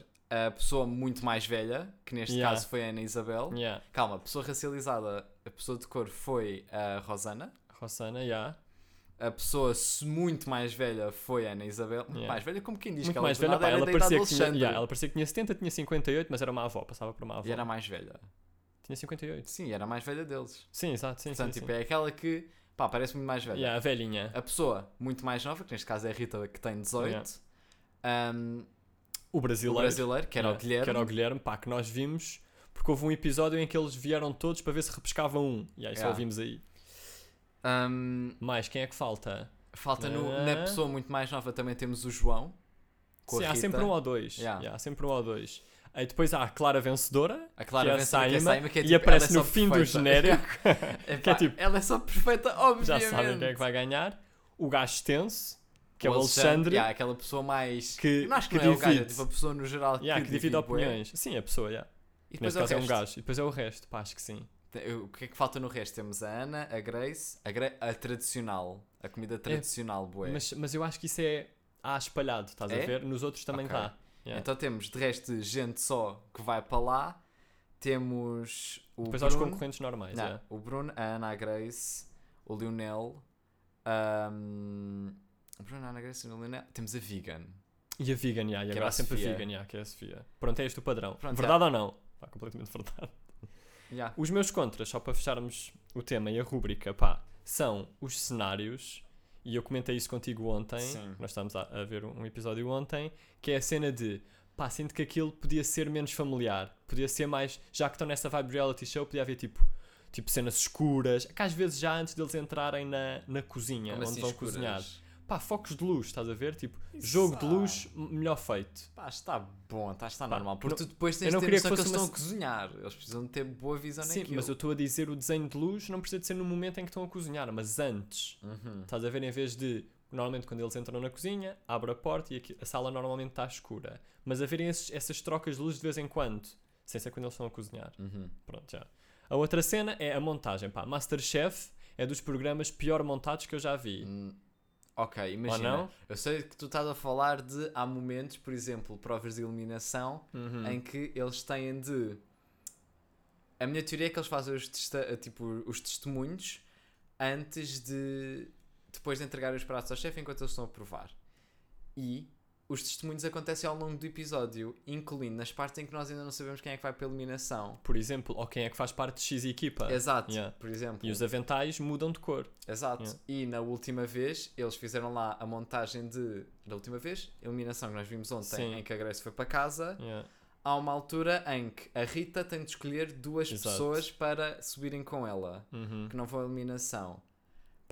a pessoa muito mais velha, que neste Yeah. caso foi a Ana Isabel. Yeah. Calma, a pessoa racializada, a pessoa de cor foi a Rosana. Rossana, yeah. A pessoa muito mais velha foi a Ana Isabel. Muito Yeah. mais velha, como quem diz que Muito ela mais velha, pá, ela parecia, que tinha, yeah, ela parecia que tinha 70, tinha 58, mas era uma avó, passava por uma avó. E era a mais velha. Tinha 58. Sim, era a mais velha deles. Sim, exato, sim, Portanto, sim, tipo, sim. é aquela que, pá, parece muito mais velha. Yeah, a velhinha. A pessoa muito mais nova, que neste caso é a Rita, que tem 18. Um, O o brasileiro. brasileiro, que era o Yeah, Guilherme. Que era o Guilherme, pá, que nós vimos, porque houve um episódio em que eles vieram todos para ver se repescavam um. E aí só Yeah. ouvimos aí. Um, Mais, quem é que falta? falta no- Ah. na pessoa muito mais nova também temos o João. Sim, há sempre um ou dois. Yeah. Yeah, há sempre um ou dois. Aí depois há a Clara Vencedora, A Clara que é Vencedora, que é a Saima, Saima, que é e tipo, aparece ela é no fim do perfeita. genérico. Epá, <laughs> que é tipo- Ela é só perfeita, obviamente. Já sabem quem é que vai ganhar. O gajo tenso, que é o O Alexandre, yeah, aquela pessoa mais. que, não acho que, que não é o gajo, é divide. tipo a pessoa no geral Yeah, que divide bué. opiniões. Sim, a pessoa, yeah. E depois Neste é o caso é um resto. gajo. E depois é o resto, pá, acho que sim. O que é que falta no resto? Temos a Ana, a Grace, a, Gra- a tradicional. A comida tradicional, bué. Mas, mas eu acho que isso é há espalhado, estás É? a ver? Nos outros também Ok. está. Yeah. Então temos de resto gente só que vai para lá. Temos o depois há os Bruno. concorrentes normais. Não, yeah. O Bruno, a Ana, a Grace, o Lionel. ahm, a Ana, a Grace, o Lionel. Temos a Vegan. E a vegan, yeah, e Que agora era a sempre a Sofia. vegan, yeah, que é a Sofia. Pronto, é este o padrão. Pronto, verdade ou não? Pá, completamente <laughs> verdade. Yeah. Os meus contras, só para fecharmos o tema e a rúbrica, pá, são os cenários, e eu comentei isso contigo ontem, Sim. nós estávamos a, a ver um episódio ontem, que é a cena de, pá, sinto que aquilo podia ser menos familiar, podia ser mais, já que estão nessa vibe reality show, podia haver tipo, tipo cenas escuras, que às vezes já antes deles entrarem na, na cozinha, Como onde assim, vão escuras? cozinhar. Pá, focos de luz, estás a ver? Tipo, Isso jogo de luz melhor feito. Pá, está bom, está, está Pá, normal. Porque não- tu depois tens eu não de ter que que, eles estão a cozinhar. Eles precisam de ter boa visão Sim, naquilo. mas eu estou a dizer o desenho de luz não precisa de ser no momento em que estão a cozinhar, mas antes. Uhum. Estás a ver, em vez de. Normalmente, quando eles entram na cozinha, abre a porta e a sala normalmente está escura. Mas haverem esses- essas trocas de luz de vez em quando, sem ser quando eles estão a cozinhar. Uhum. Pronto, já. A outra cena é a montagem. Pá, Masterchef é dos programas pior montados que eu já vi. Hum, Ok, imagina. não? Eu sei que tu estás a falar de. Há momentos, por exemplo, provas de eliminação, Uhum. em que eles têm de. A minha teoria é que eles fazem os, testa- tipo, os testemunhos antes de. depois de entregar os pratos ao chefe enquanto eles estão a provar. E os testemunhos acontecem ao longo do episódio, incluindo nas partes em que nós ainda não sabemos quem é que vai para a eliminação. Por exemplo, ou quem é que faz parte de X equipa. Exato, Yeah. por exemplo. E os aventais mudam de cor. Exato. Yeah. E na última vez, eles fizeram lá a montagem de. Da última vez, eliminação que nós vimos ontem, Sim. em que a Grace foi para casa. Yeah. Há uma altura em que a Rita tem de escolher duas Exato. pessoas para subirem com ela, Uhum. que não vão à eliminação.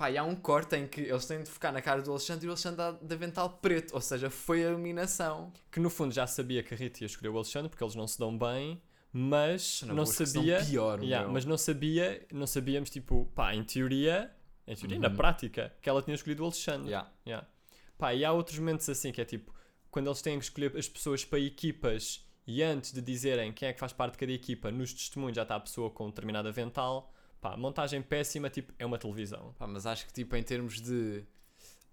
Pá, e há um corte em que eles têm de focar na cara do Alexandre e o Alexandre dá de avental preto, ou seja, foi a eliminação. Que no fundo já sabia que a Rita ia escolher o Alexandre porque eles não se dão bem, mas Na não são sabia. Pior, Yeah, mas não sabia, não sabíamos, tipo, pá, em teoria, em teoria, na Uhum. prática, que ela tinha escolhido o Alexandre. Yeah. Yeah. Pá, e há outros momentos assim que é tipo, quando eles têm que escolher as pessoas para equipas e antes de dizerem quem é que faz parte de cada equipa, nos testemunhos já está a pessoa com um determinado avental. Pá, montagem péssima, tipo, é uma televisão. Pá, mas acho que tipo em termos de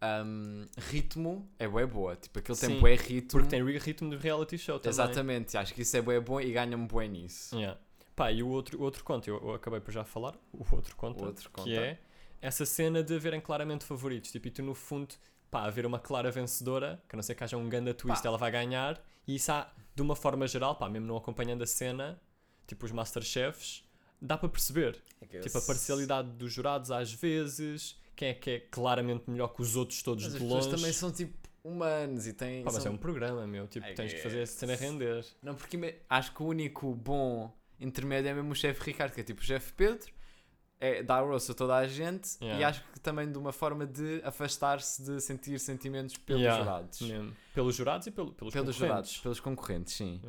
ahm, ritmo é bué boa. Tipo, aquele Sim, tem bué ritmo. Porque tem ritmo do reality show também. Exatamente, acho que isso é bué bom e ganha-me bué nisso. Yeah. Pá, e o outro, o outro conto, eu, eu acabei por já falar, o outro conto, O outro conta. que é essa cena de haverem claramente favoritos. Tipo, e tu no fundo, pá, haver uma clara vencedora, que a não ser que haja um ganda twist, Pá. ela vai ganhar, e isso há, de uma forma geral, pá, mesmo não acompanhando a cena, tipo os Masterchefs, dá para perceber. Tipo, a parcialidade dos jurados às vezes, quem é que é claramente melhor que os outros todos Mas de as pessoas longe. também são tipo humanos e têm. Pá, mas são- é um programa, meu. Tipo, I tens que fazer a cena guess. render. Não, porque acho que o único bom intermédio é mesmo o chefe Ricardo, que é tipo o chefe Pedro, é, dá roast a toda a gente Yeah. e acho que também de uma forma de afastar-se de sentir sentimentos pelos Yeah, jurados. Mesmo. Pelos jurados e pelo, pelos, Pelos concorrentes. jurados, pelos concorrentes, sim.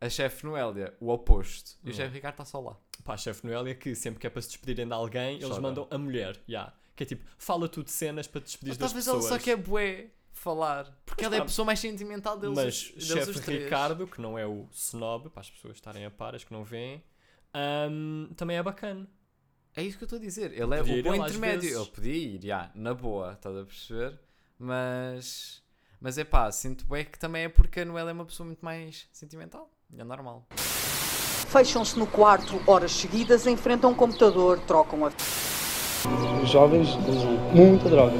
Yeah. A chefe Noélia, o oposto. E o Yeah. chefe Ricardo está só lá. Pá, a chefe Noélia que sempre que é para se despedirem de alguém, eles Chora. mandam a mulher. Yeah. Que é tipo, fala tu de cenas para te despedir Mas das talvez pessoas. ela só quer bué falar. Porque Mas ela é a pessoa mais sentimental deles. Mas deles chefe. Ricardo, que não é o snob, para as pessoas estarem a par, as que não veem, ahm, também é bacana. É isso que eu estou a dizer. Ele é o bom intermédio. Ele podia ir, já, na boa, estás a perceber? Mas. Mas é pá, sinto bem que também é porque a Noela é uma pessoa muito mais sentimental. É normal. Fecham-se no quarto horas seguidas, enfrentam um computador, trocam a Os jovens usam muita droga.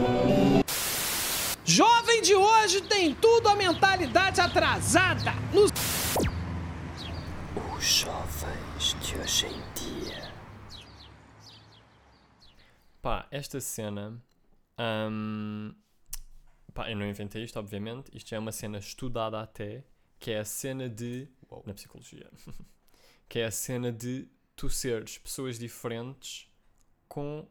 Jovem de hoje tem tudo a mentalidade atrasada. No Os jovens de hoje em dia. Pá, esta cena. ahm, pá, eu não inventei isto, obviamente. Isto é uma cena estudada até. Que é a cena de. Na psicologia. <laughs> que é a cena de tu seres pessoas diferentes com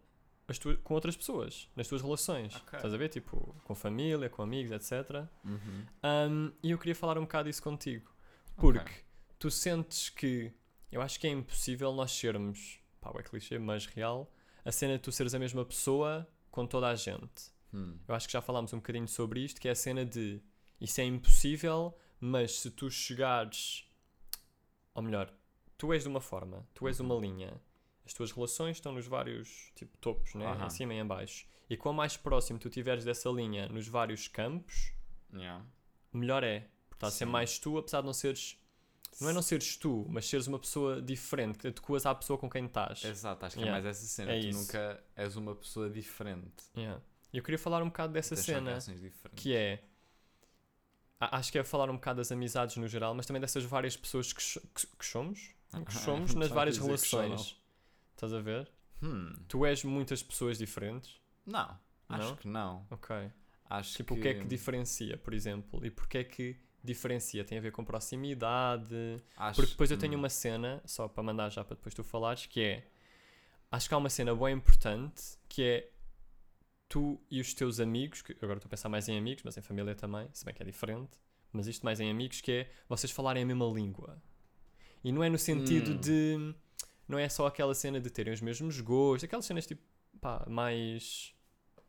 as tu, com outras pessoas, nas tuas relações. Ok. Estás a ver? Tipo, com família, com amigos, etc. Uhum. Um, e eu queria falar um bocado disso contigo. Porque tu sentes que. Eu acho que é impossível nós sermos. Pá, é clichê, mas real. A cena de tu seres a mesma pessoa com toda a gente. Hum. Eu acho que já falámos um bocadinho sobre isto, que é a cena de. Isso é impossível, mas se tu chegares. Ou melhor, tu és de uma forma, tu és uma linha. As tuas relações estão nos vários tipo, topos, né? Aham. em cima e em baixo. E quanto mais próximo tu estiveres dessa linha nos vários campos, Yeah. melhor é. Porque estás a ser mais tu, apesar de não seres. Não é não seres tu, mas seres uma pessoa diferente, que adequas à pessoa com quem estás. Exato, acho que Yeah. é mais essa cena. É tu isso. nunca és uma pessoa diferente. Yeah. E eu queria falar um bocado dessa cena, que é. Acho que é falar um bocado das amizades no geral, mas também dessas várias pessoas que, que- que somos, que somos nas várias que relações. Estás a ver? Hum. Tu és muitas pessoas diferentes. Não, acho Não? que não. Ok. Acho Tipo, o que é que diferencia, por exemplo? E porque é que diferencia? Tem a ver com proximidade? acho- Porque depois eu tenho hum. uma cena, só para mandar já para depois tu falares, que é. Acho que há uma cena bem importante que é tu e os teus amigos, que agora estou a pensar mais em amigos, mas em família também, se bem que é diferente, mas isto mais em amigos, que é vocês falarem a mesma língua. E não é no sentido Hum. de. Não é só aquela cena de terem os mesmos gostos, aquelas cenas tipo, pá, mais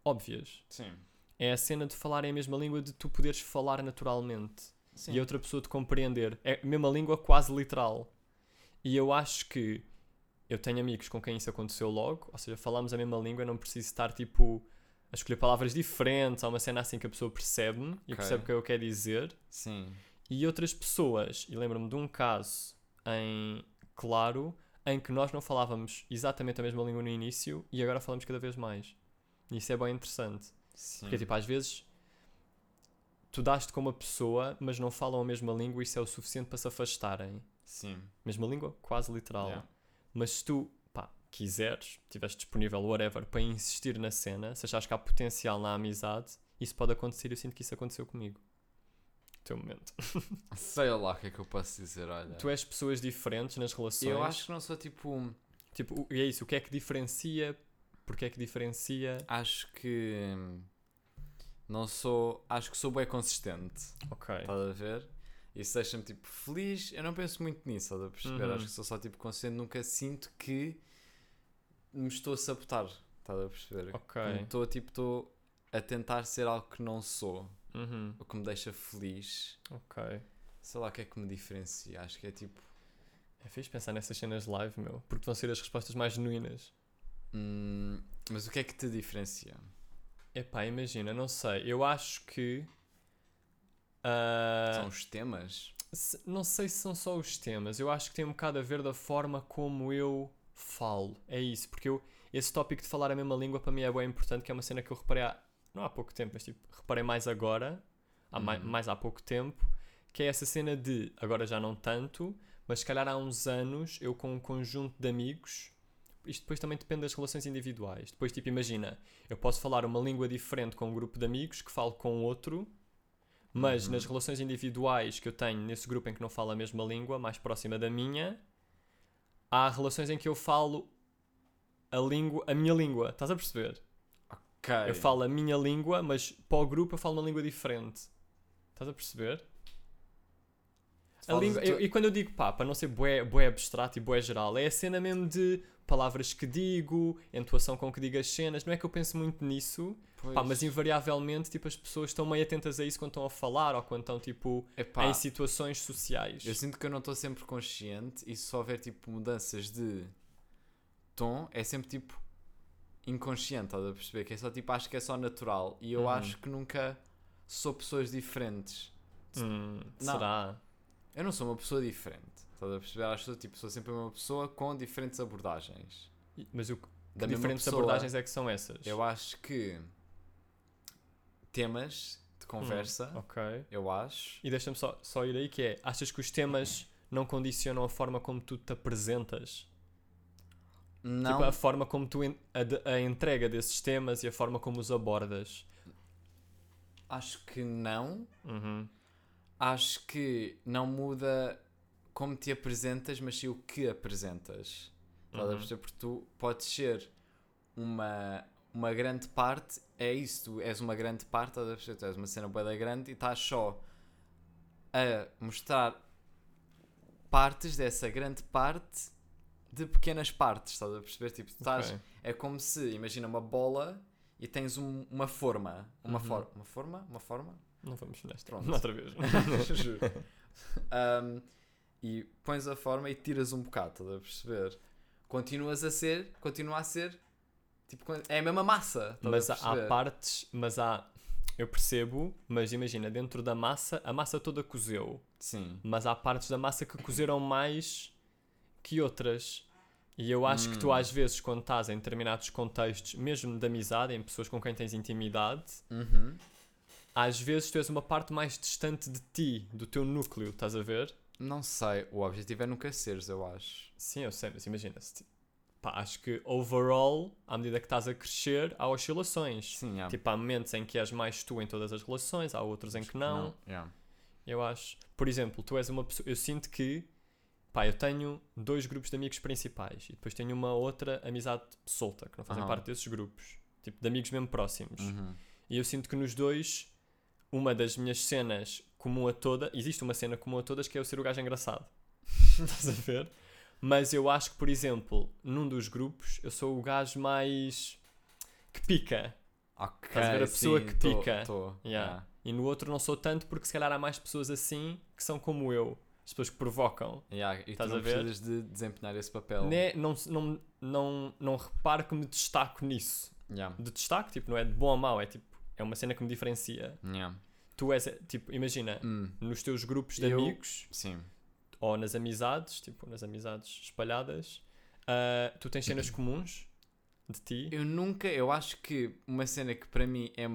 óbvias. Sim. É a cena de falarem a mesma língua, de tu poderes falar naturalmente Sim. e a outra pessoa te compreender. É a mesma língua quase literal. E eu acho que eu tenho amigos com quem isso aconteceu logo, ou seja, falamos a mesma língua, não preciso estar tipo a escolher palavras diferentes, há uma cena assim que a pessoa percebe-me e Ok. percebe o que eu quero dizer. Sim. E outras pessoas, e lembro-me de um caso em Claro, em que nós não falávamos exatamente a mesma língua no início e agora falamos cada vez mais. E isso é bem interessante. Sim. Porque, tipo, às vezes tu dás-te com uma pessoa, mas não falam a mesma língua e isso é o suficiente para se afastarem. Sim. Mesma língua? Quase literal. Yeah. Mas se tu, quiseres, estiveres disponível, whatever, para insistir na cena, se achares que há potencial na amizade, isso pode acontecer. Eu sinto que isso aconteceu comigo. Teu momento. <laughs> Sei lá o que é que eu posso dizer, olha. Tu és pessoas diferentes nas relações. Eu acho que não sou tipo. um- Tipo, e é isso. O que é que diferencia? Porque é que diferencia? Acho que. Não sou. Acho que sou bem consistente. Ok. Estás a ver? Isso deixa-me tipo feliz. Eu não penso muito nisso, estás a perceber? Uhum. Acho que sou só tipo consciente. Nunca sinto que me estou a sabotar. Estás a perceber? Ok. Estou tipo, estou a tentar ser algo que não sou. Uhum. O que me deixa feliz. Ok. Sei lá o que é que me diferencia. Acho que é tipo. É fixe pensar nessas cenas live, meu. Porque vão ser as respostas mais genuínas. hum, mas o que é que te diferencia? Epá, imagina, não sei. Eu acho que. ah, São os temas? se- não sei se são só os temas. Eu acho que tem um bocado a ver da forma como eu falo. É isso. Porque eu, esse tópico de falar a mesma língua para mim é bem importante. Que é uma cena que eu reparei há, não há pouco tempo, mas tipo, reparei mais agora. Há Uhum. mais há pouco tempo. Que é essa cena de. Agora já não tanto. Mas se calhar há uns anos eu com um conjunto de amigos. Isto depois também depende das relações individuais. Depois, tipo, imagina, eu posso falar uma língua diferente com um grupo de amigos que falo com outro, mas Uhum. nas relações individuais que eu tenho nesse grupo em que não falo a mesma língua, mais próxima da minha, há relações em que eu falo a língua, a minha língua, estás a perceber? Ok. Eu falo a minha língua, mas para o grupo eu falo uma língua diferente. Estás a perceber? A língua, a tua- eu- e quando eu digo pá, para não ser bué, bué abstrato e bué geral, é a cena mesmo de palavras que digo, entoação com que digo as cenas. Não é que eu penso muito nisso, pá, mas invariavelmente tipo, as pessoas estão meio atentas a isso quando estão a falar ou quando estão tipo, Epá, em situações sociais. Eu sinto que eu não estou sempre consciente e se só houver tipo mudanças de tom, é sempre tipo inconsciente, estás a perceber? Que é só tipo, acho que é só natural e eu Uhum. acho que nunca sou pessoas diferentes. Hum, Não. será? Eu não sou uma pessoa diferente, estás a perceber? Acho que tipo, sou sempre uma pessoa com diferentes abordagens. Mas o, que Da diferentes pessoa, abordagens é que são essas? Eu acho que temas de conversa, Hum, ok. eu acho. E deixa-me só, só ir aí que é, achas que os temas não condicionam a forma como tu te apresentas? Não, Tipo, a forma como tu, en- a, a entrega desses temas e a forma como os abordas. acho que não. Uhum. acho que não muda como te apresentas, mas sim o que apresentas. Estás a Uhum. perceber? Porque tu podes ser uma, uma grande parte é isso. Tu és uma grande parte, estás a perceber? Tu és uma cena boa grande e estás só a mostrar partes dessa grande parte de pequenas partes, estás a perceber? Tipo, estás, Ok. é como se, imagina uma bola e tens um- uma forma. Uma, Uhum. for, uma forma? Uma forma? Não vamos nesta. Pronto. Outra vez. <laughs> Juro. Um, e pões a forma e tiras um bocado, estás a perceber? Continuas a ser, continua a ser, tipo, é a mesma massa, mas a há, partes, mas há. Eu percebo, mas imagina, dentro da massa, a massa toda cozeu. Sim. Mas há partes da massa que cozeram mais que outras. E eu acho que tu, Hum. às vezes, quando estás em determinados contextos, mesmo de amizade, em pessoas com quem tens intimidade, Uhum. às vezes tu és uma parte mais distante de ti, do teu núcleo, estás a ver? Não sei, o objetivo é nunca seres, eu acho. Sim, eu sei, mas imagina-se. tipo, pá, acho que overall, à medida que estás a crescer, há oscilações. Sim, é. Tipo, há momentos em que és mais tu em todas as relações, há outros em que não. yeah. Eu acho. Por exemplo, tu és uma pessoa. Eu sinto que. Pá, eu tenho dois grupos de amigos principais e depois tenho uma outra amizade solta, que não fazem Aham. parte desses grupos. Tipo, de amigos mesmo próximos. Uhum. E eu sinto que nos dois, uma das minhas cenas comum a toda. Existe uma cena comum a todas que é eu ser o gajo engraçado. <laughs> Estás a ver? Mas eu acho que, por exemplo, num dos grupos, eu sou o gajo mais. que pica. Ok, Estás a ver a pessoa sim, que tô- pica? tô, Yeah. yeah. E no outro não sou tanto porque se calhar há mais pessoas assim que são como eu. As pessoas que provocam. Yeah, E tu Estás não a ver? precisas de desempenhar esse papel. Né? Não, não, não, não reparo que me destaco nisso. Yeah. De destaque, tipo, não é de bom ou mau, é tipo, é uma cena que me diferencia. Yeah. Tu és, tipo, imagina, Hum, nos teus grupos de Eu- amigos Sim. Ou nas amizades, tipo, nas amizades espalhadas, ah, tu tens cenas comuns de ti. Eu nunca, eu acho que uma cena que para mim é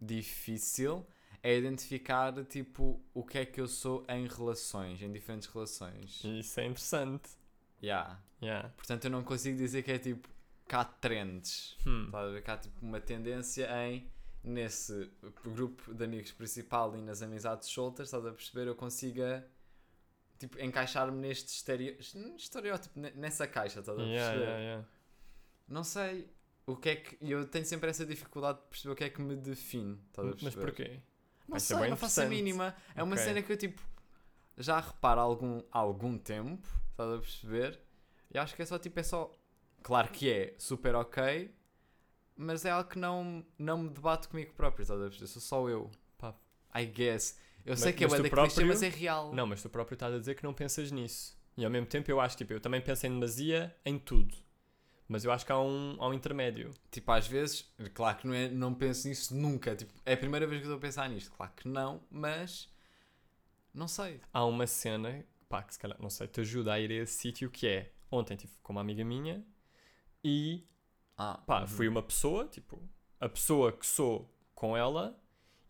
difícil é identificar tipo o que é que eu sou em relações, em diferentes relações. Isso é interessante. Yeah. Yeah. Portanto, eu não consigo dizer que é tipo cá trends. Hum. Estás a ver? Cá tipo uma tendência em nesse grupo de amigos principal e nas amizades soltas, estás a perceber? Eu consiga tipo encaixar-me neste estereo... estereótipo, ne- nessa caixa, estás a perceber? Yeah, yeah, yeah. Não sei o que é que. Eu tenho sempre essa dificuldade de perceber o que é que me define. Estás a Mas perceber? porquê? Não Vai sei, não faço a mínima. É uma Ok. cena que eu tipo já reparo há algum, há algum tempo, estás a perceber? E acho que é só tipo, é só. Claro que é super ok, mas é algo que não, não me debate comigo próprio, estás a perceber? Sou só eu. Pá. I guess. Eu Mas- sei que é bué da clichê, próprio- mas é real. Não, mas tu próprio estás a dizer que não pensas nisso. E ao mesmo tempo eu acho, tipo, eu também penso em demasia em tudo. Mas eu acho que há um, há um intermédio. Tipo, às vezes, claro que não, é, não penso nisso nunca. Tipo, é a primeira vez que estou a pensar nisto. Claro que não, mas. Não sei. Há uma cena, pá, que se calhar, não sei, te ajuda a ir a esse sítio que é. Ontem estive com uma amiga minha e, Ah, pá, uhum. fui uma pessoa, tipo, a pessoa que sou com ela.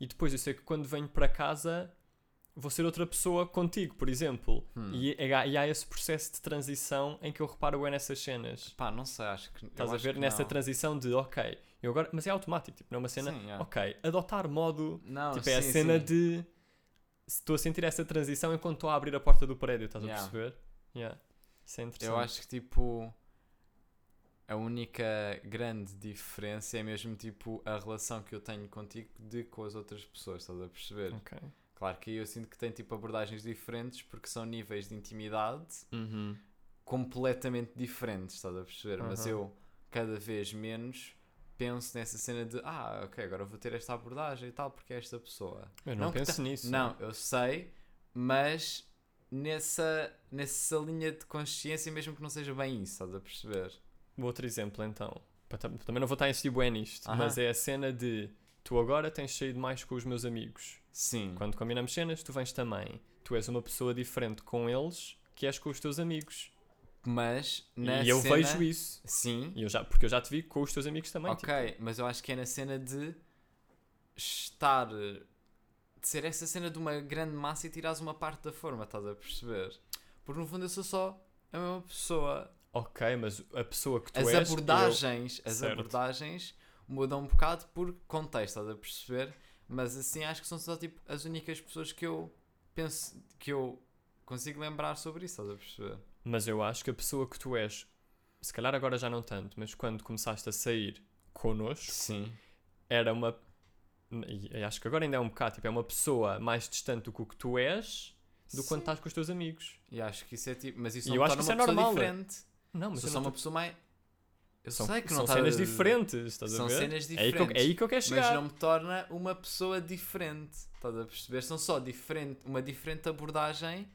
E depois eu sei que quando venho para casa vou ser outra pessoa contigo, por exemplo. Hum. E, e há, e há esse processo de transição em que eu reparo bem nessas cenas. Pá, não sei, acho que. Estás a ver nessa não. transição de ok, eu agora, mas é automático, tipo, não é uma cena, Sim, é. ok, adotar modo, Não, tipo, é a sim, cena sim. de estou a sentir essa transição enquanto estou a abrir a porta do prédio, estás Yeah. a perceber? Yeah. Isso é interessante. Eu acho que tipo. A única grande diferença é mesmo tipo a relação que eu tenho contigo de com as outras pessoas, estás a perceber? Ok. Claro que aí eu sinto que tem tipo abordagens diferentes porque são níveis de intimidade Uhum. completamente diferentes, estás a perceber? Mas Aham. eu cada vez menos penso nessa cena de ah, ok, agora vou ter esta abordagem e tal porque é esta pessoa. Eu não, Não penso nisso. Não, eu sei, mas nessa, nessa linha de consciência, mesmo que não seja bem isso, estás a perceber? Outro exemplo então. Também não vou estar a insistir bem nisto, Aham. mas é a cena de tu agora tens saído mais com os meus amigos. Sim. Quando combinamos cenas, tu vens também. Tu és uma pessoa diferente com eles que és com os teus amigos. Mas na e eu cena... vejo isso. Sim, E eu já, porque eu já te vi com os teus amigos também. tipo, ok, mas eu acho que é na cena de estar. de ser essa cena de uma grande massa e tirares uma parte da forma, estás a perceber? Porque no fundo eu sou só a mesma pessoa. Ok, mas a pessoa que tu as és. abordagens, as Certo. abordagens mudam um bocado por contexto, estás a perceber? Mas assim acho que são só tipo as únicas pessoas que eu penso que eu consigo lembrar sobre isso, estás a perceber? Eu, mas eu acho que a pessoa que tu és se calhar agora já não tanto, mas quando começaste a sair connosco, Sim. era uma. acho que agora ainda é um bocado, tipo, é uma pessoa mais distante do que o que tu és do que quando estás com os teus amigos. E acho que isso é tipo. Mas isso E não eu acho que isso é normal. diferente. Não, mas Sou eu só não uma pessoa mais. Eu são, sei que são não tá- cenas diferentes, estás a São ver? cenas É aí, que eu, é diferentes. aí que eu quero Mas chegar. não me torna uma pessoa diferente. Estás a perceber? São só diferente, uma diferente abordagem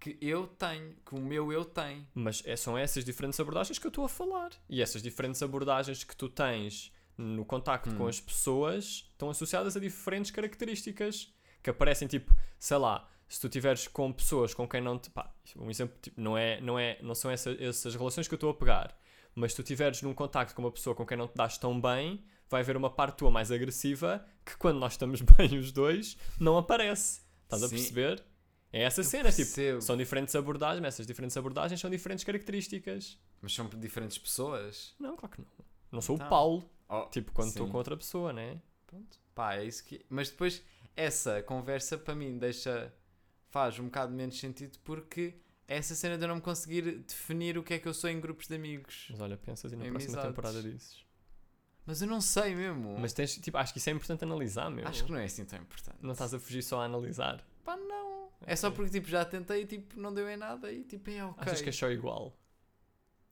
que eu tenho, que o meu eu tem. Mas é- são essas diferentes abordagens que eu estou a falar. E essas diferentes abordagens que tu tens no contacto Hum. com as pessoas estão associadas a diferentes características que aparecem, tipo, sei lá, se tu estiveres com pessoas com quem não te. Pá, um exemplo, tipo, não, é, não, é, não são essa- essas relações que eu estou a pegar, mas se tu estiveres num contacto com uma pessoa com quem não te das tão bem, vai haver uma parte tua mais agressiva que quando nós estamos <laughs> bem os dois, não aparece. Estás a Sim. perceber? É essa Eu cena, tipo, percebo. são diferentes abordagens, mas essas diferentes abordagens são diferentes características. Mas são diferentes pessoas. Não, claro que não. Não sou Então, o Paulo, Oh, tipo, quando estou com outra pessoa, né? Pronto. Pá, é isso que. Mas depois, essa conversa para mim deixa. Faz um bocado menos sentido porque é essa cena de eu não me conseguir definir o que é que eu sou em grupos de amigos. Mas olha, pensas e na Em próxima amizades. temporada dizes. Mas eu não sei mesmo. Mas tens, tipo, acho que isso é importante analisar, meu. Acho que não é assim tão importante. Não estás a fugir só a analisar. Pá, não. É só porque tipo, já tentei e tipo, não deu em nada e tipo, é ok. Achas que é só igual?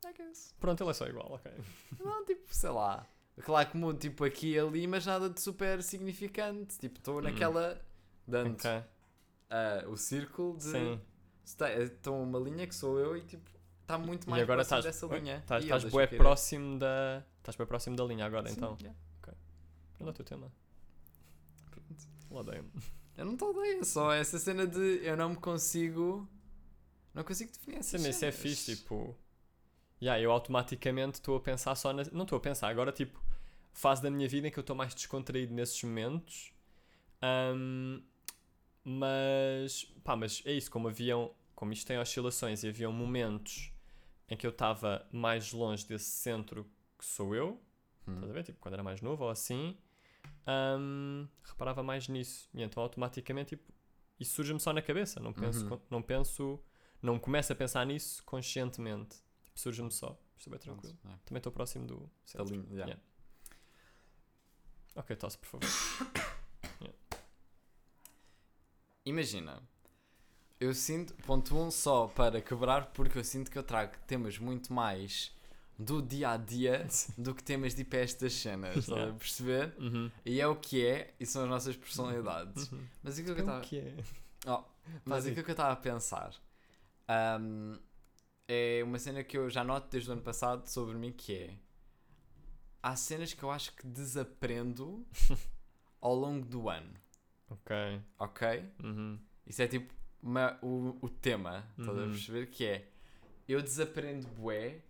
I guess. Pronto, ele é só igual, ok. <laughs> Não, tipo, sei lá. Claro que mudo tipo aqui e ali, mas nada de super significante. Tipo, estou Hum. naquela. dando Ok, ah, o círculo de. sim. Estou uma linha que sou eu e tipo, está muito E mais agora próximo estás dessa linha. estás E estás bué querer. próximo da... Estás bem próximo da linha agora, Sim, então. yeah. Olha o teu tema. Odeio-me. Eu não estou odeio, é só essa cena de eu não me consigo. Não consigo definir essa Sim, isso é fixe, tipo. Yeah, eu automaticamente estou a pensar só na. Não estou a pensar, agora, tipo, fase da minha vida em que eu estou mais descontraído nesses momentos. Ahm, mas. Pá, mas é isso, como haviam. Como isto tem oscilações e haviam momentos em que eu estava mais longe desse centro que sou eu, estás a ver? Tipo, quando era mais novo ou assim, ahm, reparava mais nisso. E então automaticamente, tipo, isso surge-me só na cabeça. Não penso, Uhum. não penso, não começo a pensar nisso conscientemente. Tipo, surge-me só. Estou bem tranquilo. Também estou próximo do centro. linha, yeah. Yeah. Ok, tosse, por favor. <laughs> Imagina, eu sinto, ponto um, só para quebrar, porque eu sinto que eu trago temas muito mais do dia a dia <laughs> do que temas de pés das cenas, estás a Yeah. perceber? Uhum. E é o que é, e são as nossas personalidades. Uhum. Mas aquilo que eu É o estava. que é? Oh, mas aquilo que eu estava a pensar ahm, é uma cena que eu já noto desde o ano passado sobre mim que é há cenas que eu acho que desaprendo <laughs> ao longo do ano, Ok. ok? Uhum. Isso é tipo uma- o, o tema, estás a Uhum. perceber? Que é eu desaprendo bué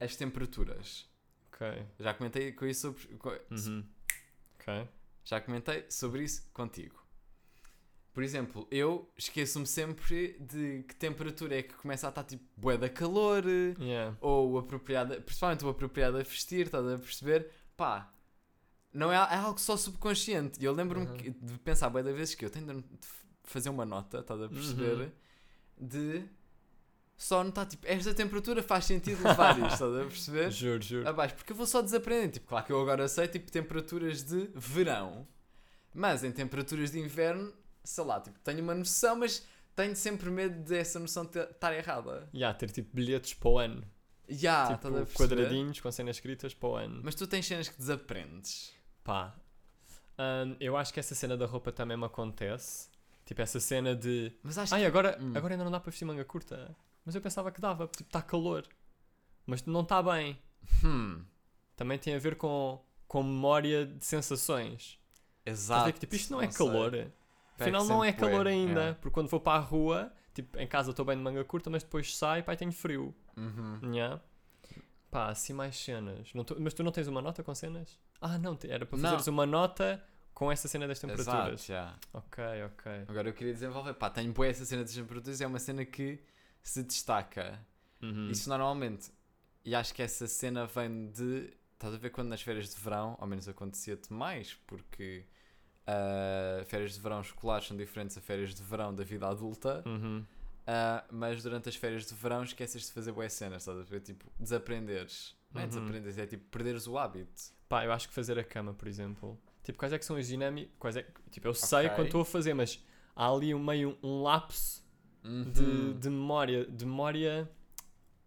as temperaturas. Ok. Já comentei com isso sobre, co- Uhum. Ok. já comentei sobre isso contigo. Por exemplo, eu esqueço-me sempre de que temperatura é que começa a estar tipo bué da calor Yeah. ou apropriada, principalmente o apropriado a vestir, estás a perceber? Pá, não é, é algo só subconsciente. E eu lembro-me Uhum. de pensar bué da vezes que eu tenho de fazer uma nota, estás a perceber? Uhum. De só notar tipo, esta temperatura faz sentido levar isto, estás a perceber? <laughs> Juro, juro. abaixo, porque eu vou só desaprender. Tipo, claro que eu agora sei tipo temperaturas de verão, mas em temperaturas de inverno, sei lá, tipo, tenho uma noção, mas tenho sempre medo dessa noção te- estar errada. Yeah, ter tipo bilhetes para o ano. Já, tipo, a perceber? quadradinhos com cenas escritas para o ano. Mas tu tens cenas que desaprendes. Pá, hum, eu acho que essa cena da roupa também me acontece. Tipo, essa cena de. Mas acho Ai, que. agora, Hum. agora ainda não dá para vestir manga curta. Mas eu pensava que dava, tipo, está calor. Mas não está bem. Hum, Também tem a ver com, com memória de sensações. Exato. ver que, tipo, isto não é sei. calor. Afinal, não é calor ainda. é. Porque quando vou para a rua, tipo, em casa estou bem de manga curta, mas depois saio, e tenho frio. Uhum. Nhá. Pá, assim mais cenas. Não tô- mas tu não tens uma nota com cenas? Ah, não, era para Não. fazeres uma nota com essa cena das temperaturas. Exato, já. Ok, ok. Agora eu queria desenvolver. Pá, tenho boa essa cena das temperaturas, é uma cena que se destaca. Uhum. Isso normalmente. E acho que essa cena vem de. Estás a ver quando nas férias de verão, ao menos acontecia-te mais, porque ah, férias de verão escolares são diferentes a férias de verão da vida adulta. Uhum. Ah, mas durante as férias de verão esqueces de fazer boas cenas, estás a ver? Tipo, desaprenderes. Não é Uhum. desaprenderes, é tipo perderes o hábito. Pá, eu acho que fazer a cama, por exemplo. Tipo, quais é que são as dinâmicas? Quais é que- Tipo, eu sei Ok. quando estou a fazer, mas há ali um meio um lapso de, Uhum. de memória, de memória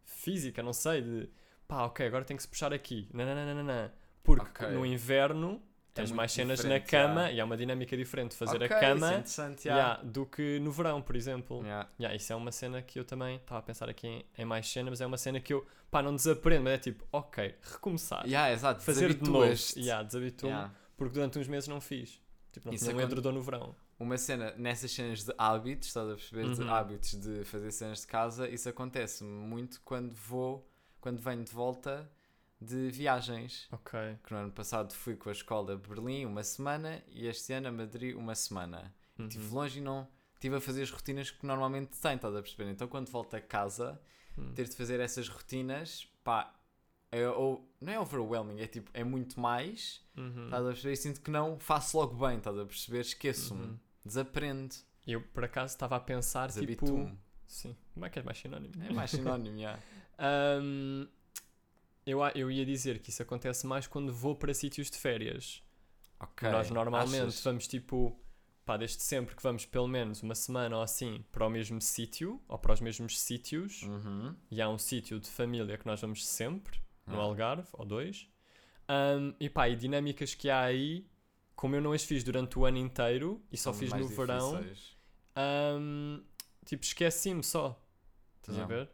física, não sei, de pá, ok, agora tenho que se puxar aqui. Não. Porque Ok. no inverno tens muito mais cenas na cama yeah. e há uma dinâmica diferente de fazer Ok, a é cama interessante, yeah, do que no verão, por exemplo. Yeah. Isso é uma cena que eu também estava a pensar aqui em, em mais cenas, mas é uma cena que eu pá, não desaprendo, mas é tipo, ok, recomeçar. Exato, Fazer de novo. Yeah, desabituo-me, porque durante uns meses não fiz. Tipo, não Isso um acon- edredom no verão. Uma cena, nessas cenas de hábitos, estás a perceber? De Uhum. hábitos de fazer cenas de casa, isso acontece muito quando vou, quando venho de volta de viagens. Ok. Que no ano passado fui com a escola a Berlim uma semana e este ano a Madrid uma semana. Uhum. Estive longe e não estive a fazer as rotinas que normalmente tenho, estás a perceber? Então quando volto a casa, Hum. ter de fazer essas rotinas, pá, é, ou, não é overwhelming, é tipo, é muito mais, Uhum. estás a perceber? E sinto que não faço logo bem, estás a perceber? Esqueço-me, Uhum. desaprendo, Eu, por acaso, estava a pensar, tipo... Sim. Como é que és mais sinónimo? É mais sinónimo, já. <laughs> Ahm, eu, eu ia dizer que isso acontece mais quando vou para sítios de férias. Ok. Nós normalmente achas? vamos tipo, pá, desde sempre que vamos pelo menos uma semana ou assim para o mesmo sítio ou para os mesmos sítios. Uhum. E há um sítio de família que nós vamos sempre, no Ah. Algarve, ou dois. Ahm, e pá, e dinâmicas que há aí, como eu não as fiz durante o ano inteiro e só São fiz no verão, difíceis. Ahm, tipo, esqueci-me só. Estás a ver?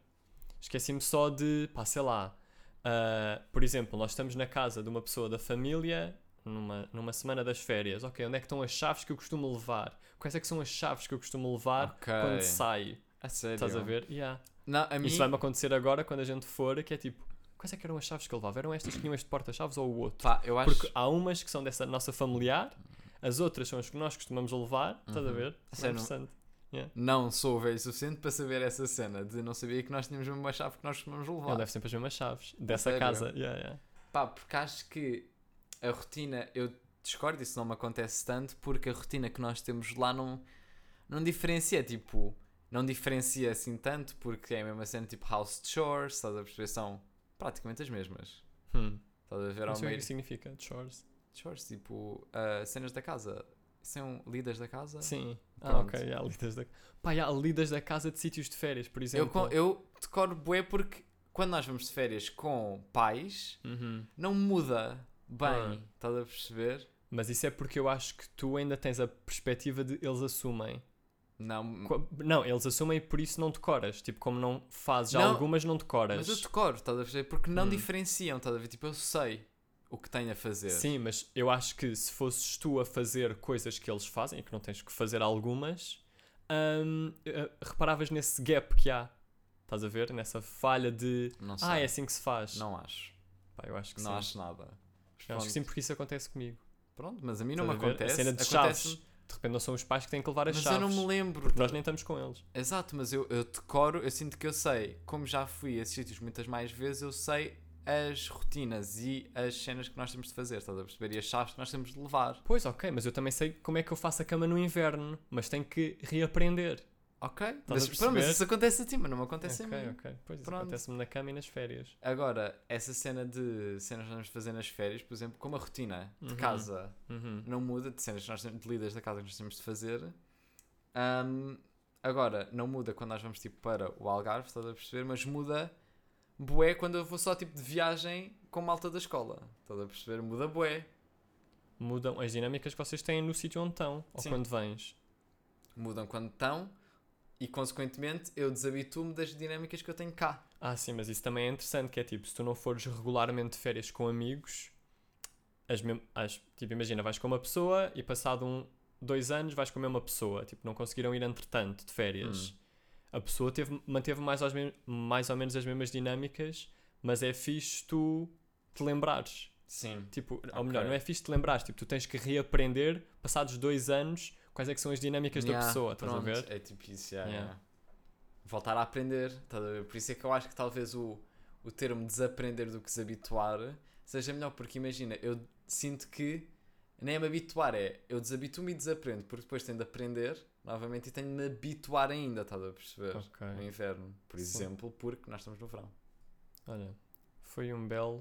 Esqueci-me só de, pá, sei lá. Ah, por exemplo, nós estamos na casa de uma pessoa da família numa, numa semana das férias. Ok, onde é que estão as chaves que eu costumo levar? Quais é que são as chaves que eu costumo levar Ok. quando saio? A sério? Estás a ver? Yeah. Não, a mim... Isso vai-me acontecer agora quando a gente for, que é tipo, quais é que eram as chaves que eu levava? Eram estas que tinham este porta-chaves ou o outro? Pá, eu acho... Porque há umas que são dessa nossa familiar, as outras são as que nós costumamos levar, estás a Uhum. ver? Sério, é interessante. Não sou velho o suficiente para saber essa cena de não saber que nós tínhamos uma chave que nós costumamos Ele levar. deve sempre as mesmas chaves dessa sério? casa. Yeah, yeah. Pá, porque acho que a rotina, eu discordo, isso não me acontece tanto, porque a rotina que nós temos lá não, não diferencia, tipo, não diferencia assim tanto, porque é a mesma cena, tipo house chores, estás a perceber? São praticamente as mesmas. Hum. Estás a ver Não ao sei o meio. que significa, chores. Chores, tipo, ah, cenas da casa. São lidas da casa? Sim. Ah, Pronto. ok. Há lidas da... Pá, há lidas da casa de sítios de férias, por Eu, exemplo. co- eu decoro bué porque quando nós vamos de férias com pais, Uhum. não muda bem, Ah. estás a perceber? Mas isso é porque eu acho que tu ainda tens a perspectiva de eles assumem. Não, Não, eles assumem e por isso não decoras. Tipo, como não fazes Não, algumas, não decoras. mas eu decoro, estás a perceber? Porque não Hum. diferenciam, estás a ver? Tipo, eu sei o que tenho a fazer. Sim, mas eu acho que se fosses tu a fazer coisas que eles fazem e que não tens que fazer algumas, hum, eh, reparavas nesse gap que há. Estás a ver? Nessa falha de Não sei. ah, é assim que se faz. Não acho. Pá, eu acho que não sim. acho nada. Eu acho que sim, porque isso acontece comigo. Pronto, mas a mim não Estás me acontece. A cena de acontece chaves. De repente não são os pais que têm que levar as Mas chaves. eu não me lembro. Porque nós nem estamos com eles. Exato, mas eu, eu decoro, eu sinto que eu sei, como já fui a esses sítios muitas mais vezes, eu sei as rotinas e as cenas que nós temos de fazer, estás a perceber? E as chaves que nós temos de levar. Pois, ok, mas eu também sei como é que eu faço a cama no inverno, mas tenho que reaprender. Ok? Mas, pronto, mas isso acontece a ti, mas não me acontece ok, a mim. ok. Pois, isso Pronto. acontece-me na cama e nas férias. Agora, essa cena de cenas que nós vamos fazer nas férias, por exemplo, como a rotina de Uhum. casa Uhum. não muda, de cenas que nós temos, de lidas da casa que nós temos de fazer. Ahm, agora, não muda quando nós vamos tipo para o Algarve, estás a perceber? Mas muda bué quando eu vou só tipo de viagem com malta da escola. Estás a perceber? Muda bué. Mudam as dinâmicas que vocês têm no sítio onde estão, ou Sim. quando vens. Mudam quando estão e, consequentemente, eu desabituo-me das dinâmicas que eu tenho cá. Ah, sim, mas isso também é interessante, que é tipo, se tu não fores regularmente de férias com amigos, as as, tipo, imagina, vais com uma pessoa e passado um, dois anos vais com a mesma pessoa, tipo, não conseguiram ir entretanto de férias. Hum. A pessoa teve, manteve mais, mais ou menos as mesmas dinâmicas, mas é fixe tu te lembrares. Sim. Tipo, ou Ok. melhor, não é fixe te lembrares, tipo, tu tens que reaprender, passados dois anos, quais é que são as dinâmicas da Yeah, pessoa, estás a ver? É tipo isso, yeah, Yeah. Voltar a aprender, estás a ver? Por isso é que eu acho que talvez o, o termo desaprender do que desabituar seja melhor, porque imagina, eu sinto que nem é me habituar, é eu desabituo-me e desaprendo, porque depois tenho de aprender novamente e tenho de me habituar ainda, estás a perceber? Ok. No inverno, por Sim. exemplo, porque nós estamos no verão. Olha, foi um belo